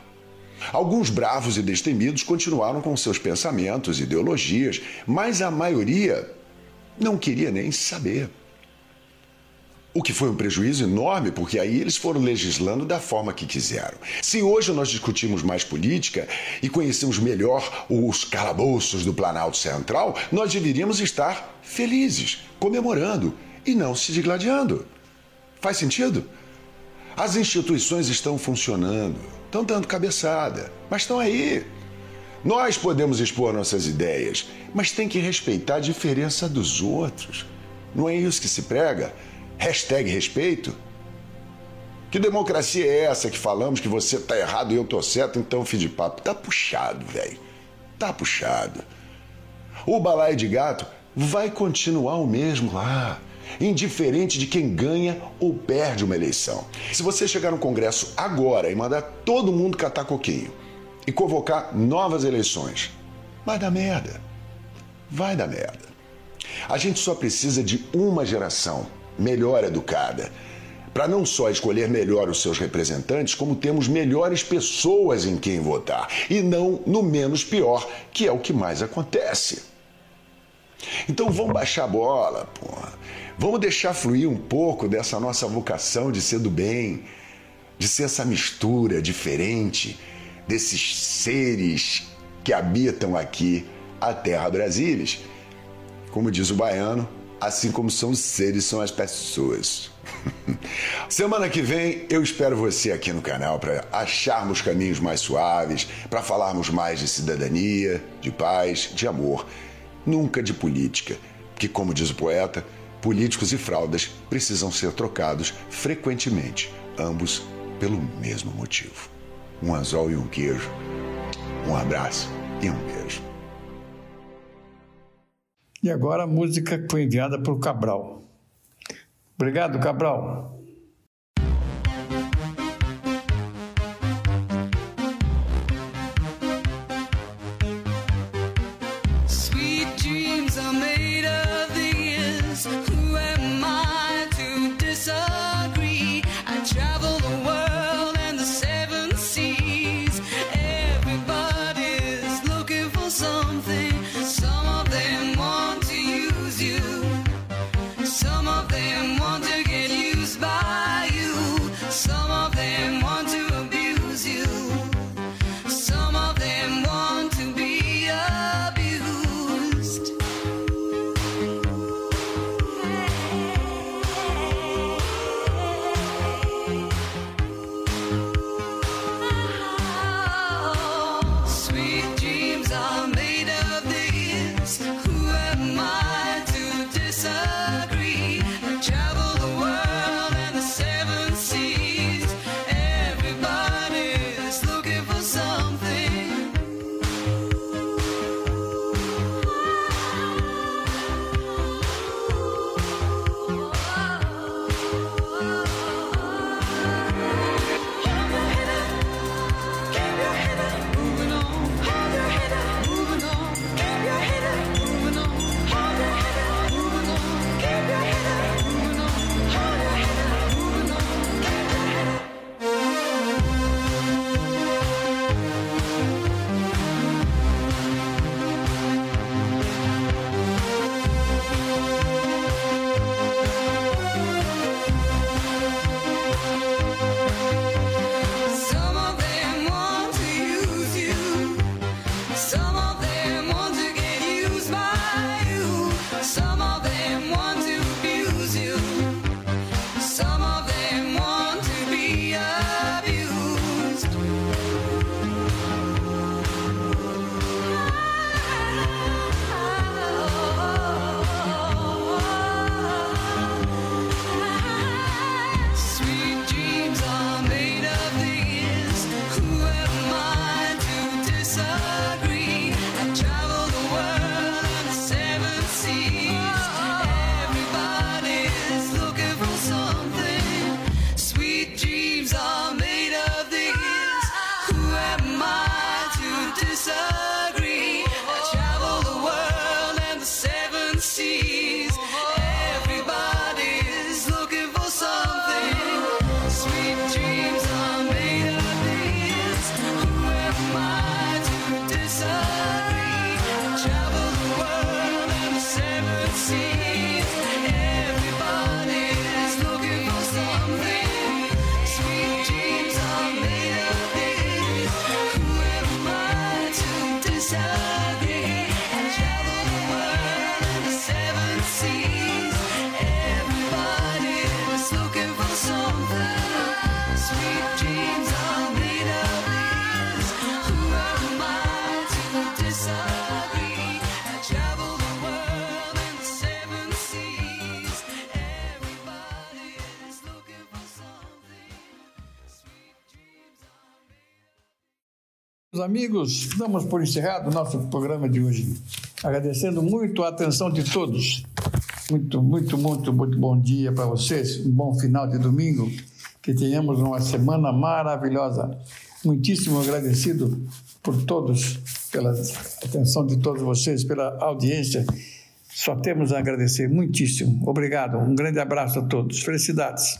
Alguns bravos e destemidos continuaram com seus pensamentos, ideologias, mas a maioria não queria nem saber. O que foi um prejuízo enorme, porque aí eles foram legislando da forma que quiseram. Se hoje nós discutimos mais política e conhecemos melhor os calabouços do Planalto Central, nós deveríamos estar felizes, comemorando e não se digladiando. Faz sentido? As instituições estão funcionando, estão dando cabeçada, mas estão aí. Nós podemos expor nossas ideias, mas tem que respeitar a diferença dos outros. Não é isso que se prega? Hashtag respeito? Que democracia é essa que falamos que você tá errado e eu tô certo, então fim de papo? Tá puxado, velho. Tá puxado. O balaio de gato vai continuar o mesmo lá indiferente de quem ganha ou perde uma eleição. Se você chegar no Congresso agora e mandar todo mundo catar coquinho e convocar novas eleições, vai dar merda. Vai dar merda. A gente só precisa de uma geração melhor educada para não só escolher melhor os seus representantes, como temos melhores pessoas em quem votar e não no menos pior, que é o que mais acontece. Então vamos baixar a bola, porra. Vamos deixar fluir um pouco dessa nossa vocação de ser do bem, de ser essa mistura diferente desses seres que habitam aqui a terra Brasília. Como diz o baiano, assim como são os seres, são as pessoas. Semana que vem eu espero você aqui no canal para acharmos caminhos mais suaves, para falarmos mais de cidadania, de paz, de amor, nunca de política, que como diz o poeta, políticos e fraldas precisam ser trocados frequentemente, ambos pelo mesmo motivo. Um anzol e um queijo. Um abraço e um beijo. E agora a música que foi enviada por Cabral. Obrigado, Cabral. Amigos, damos por encerrado o nosso programa de hoje, agradecendo muito a atenção de todos. Muito, muito, muito, muito bom dia para vocês, um bom final de domingo, que tenhamos uma semana maravilhosa. Muitíssimo agradecido por todos, pela atenção de todos vocês, pela audiência. Só temos a agradecer muitíssimo. Obrigado. Um grande abraço a todos. Felicidades.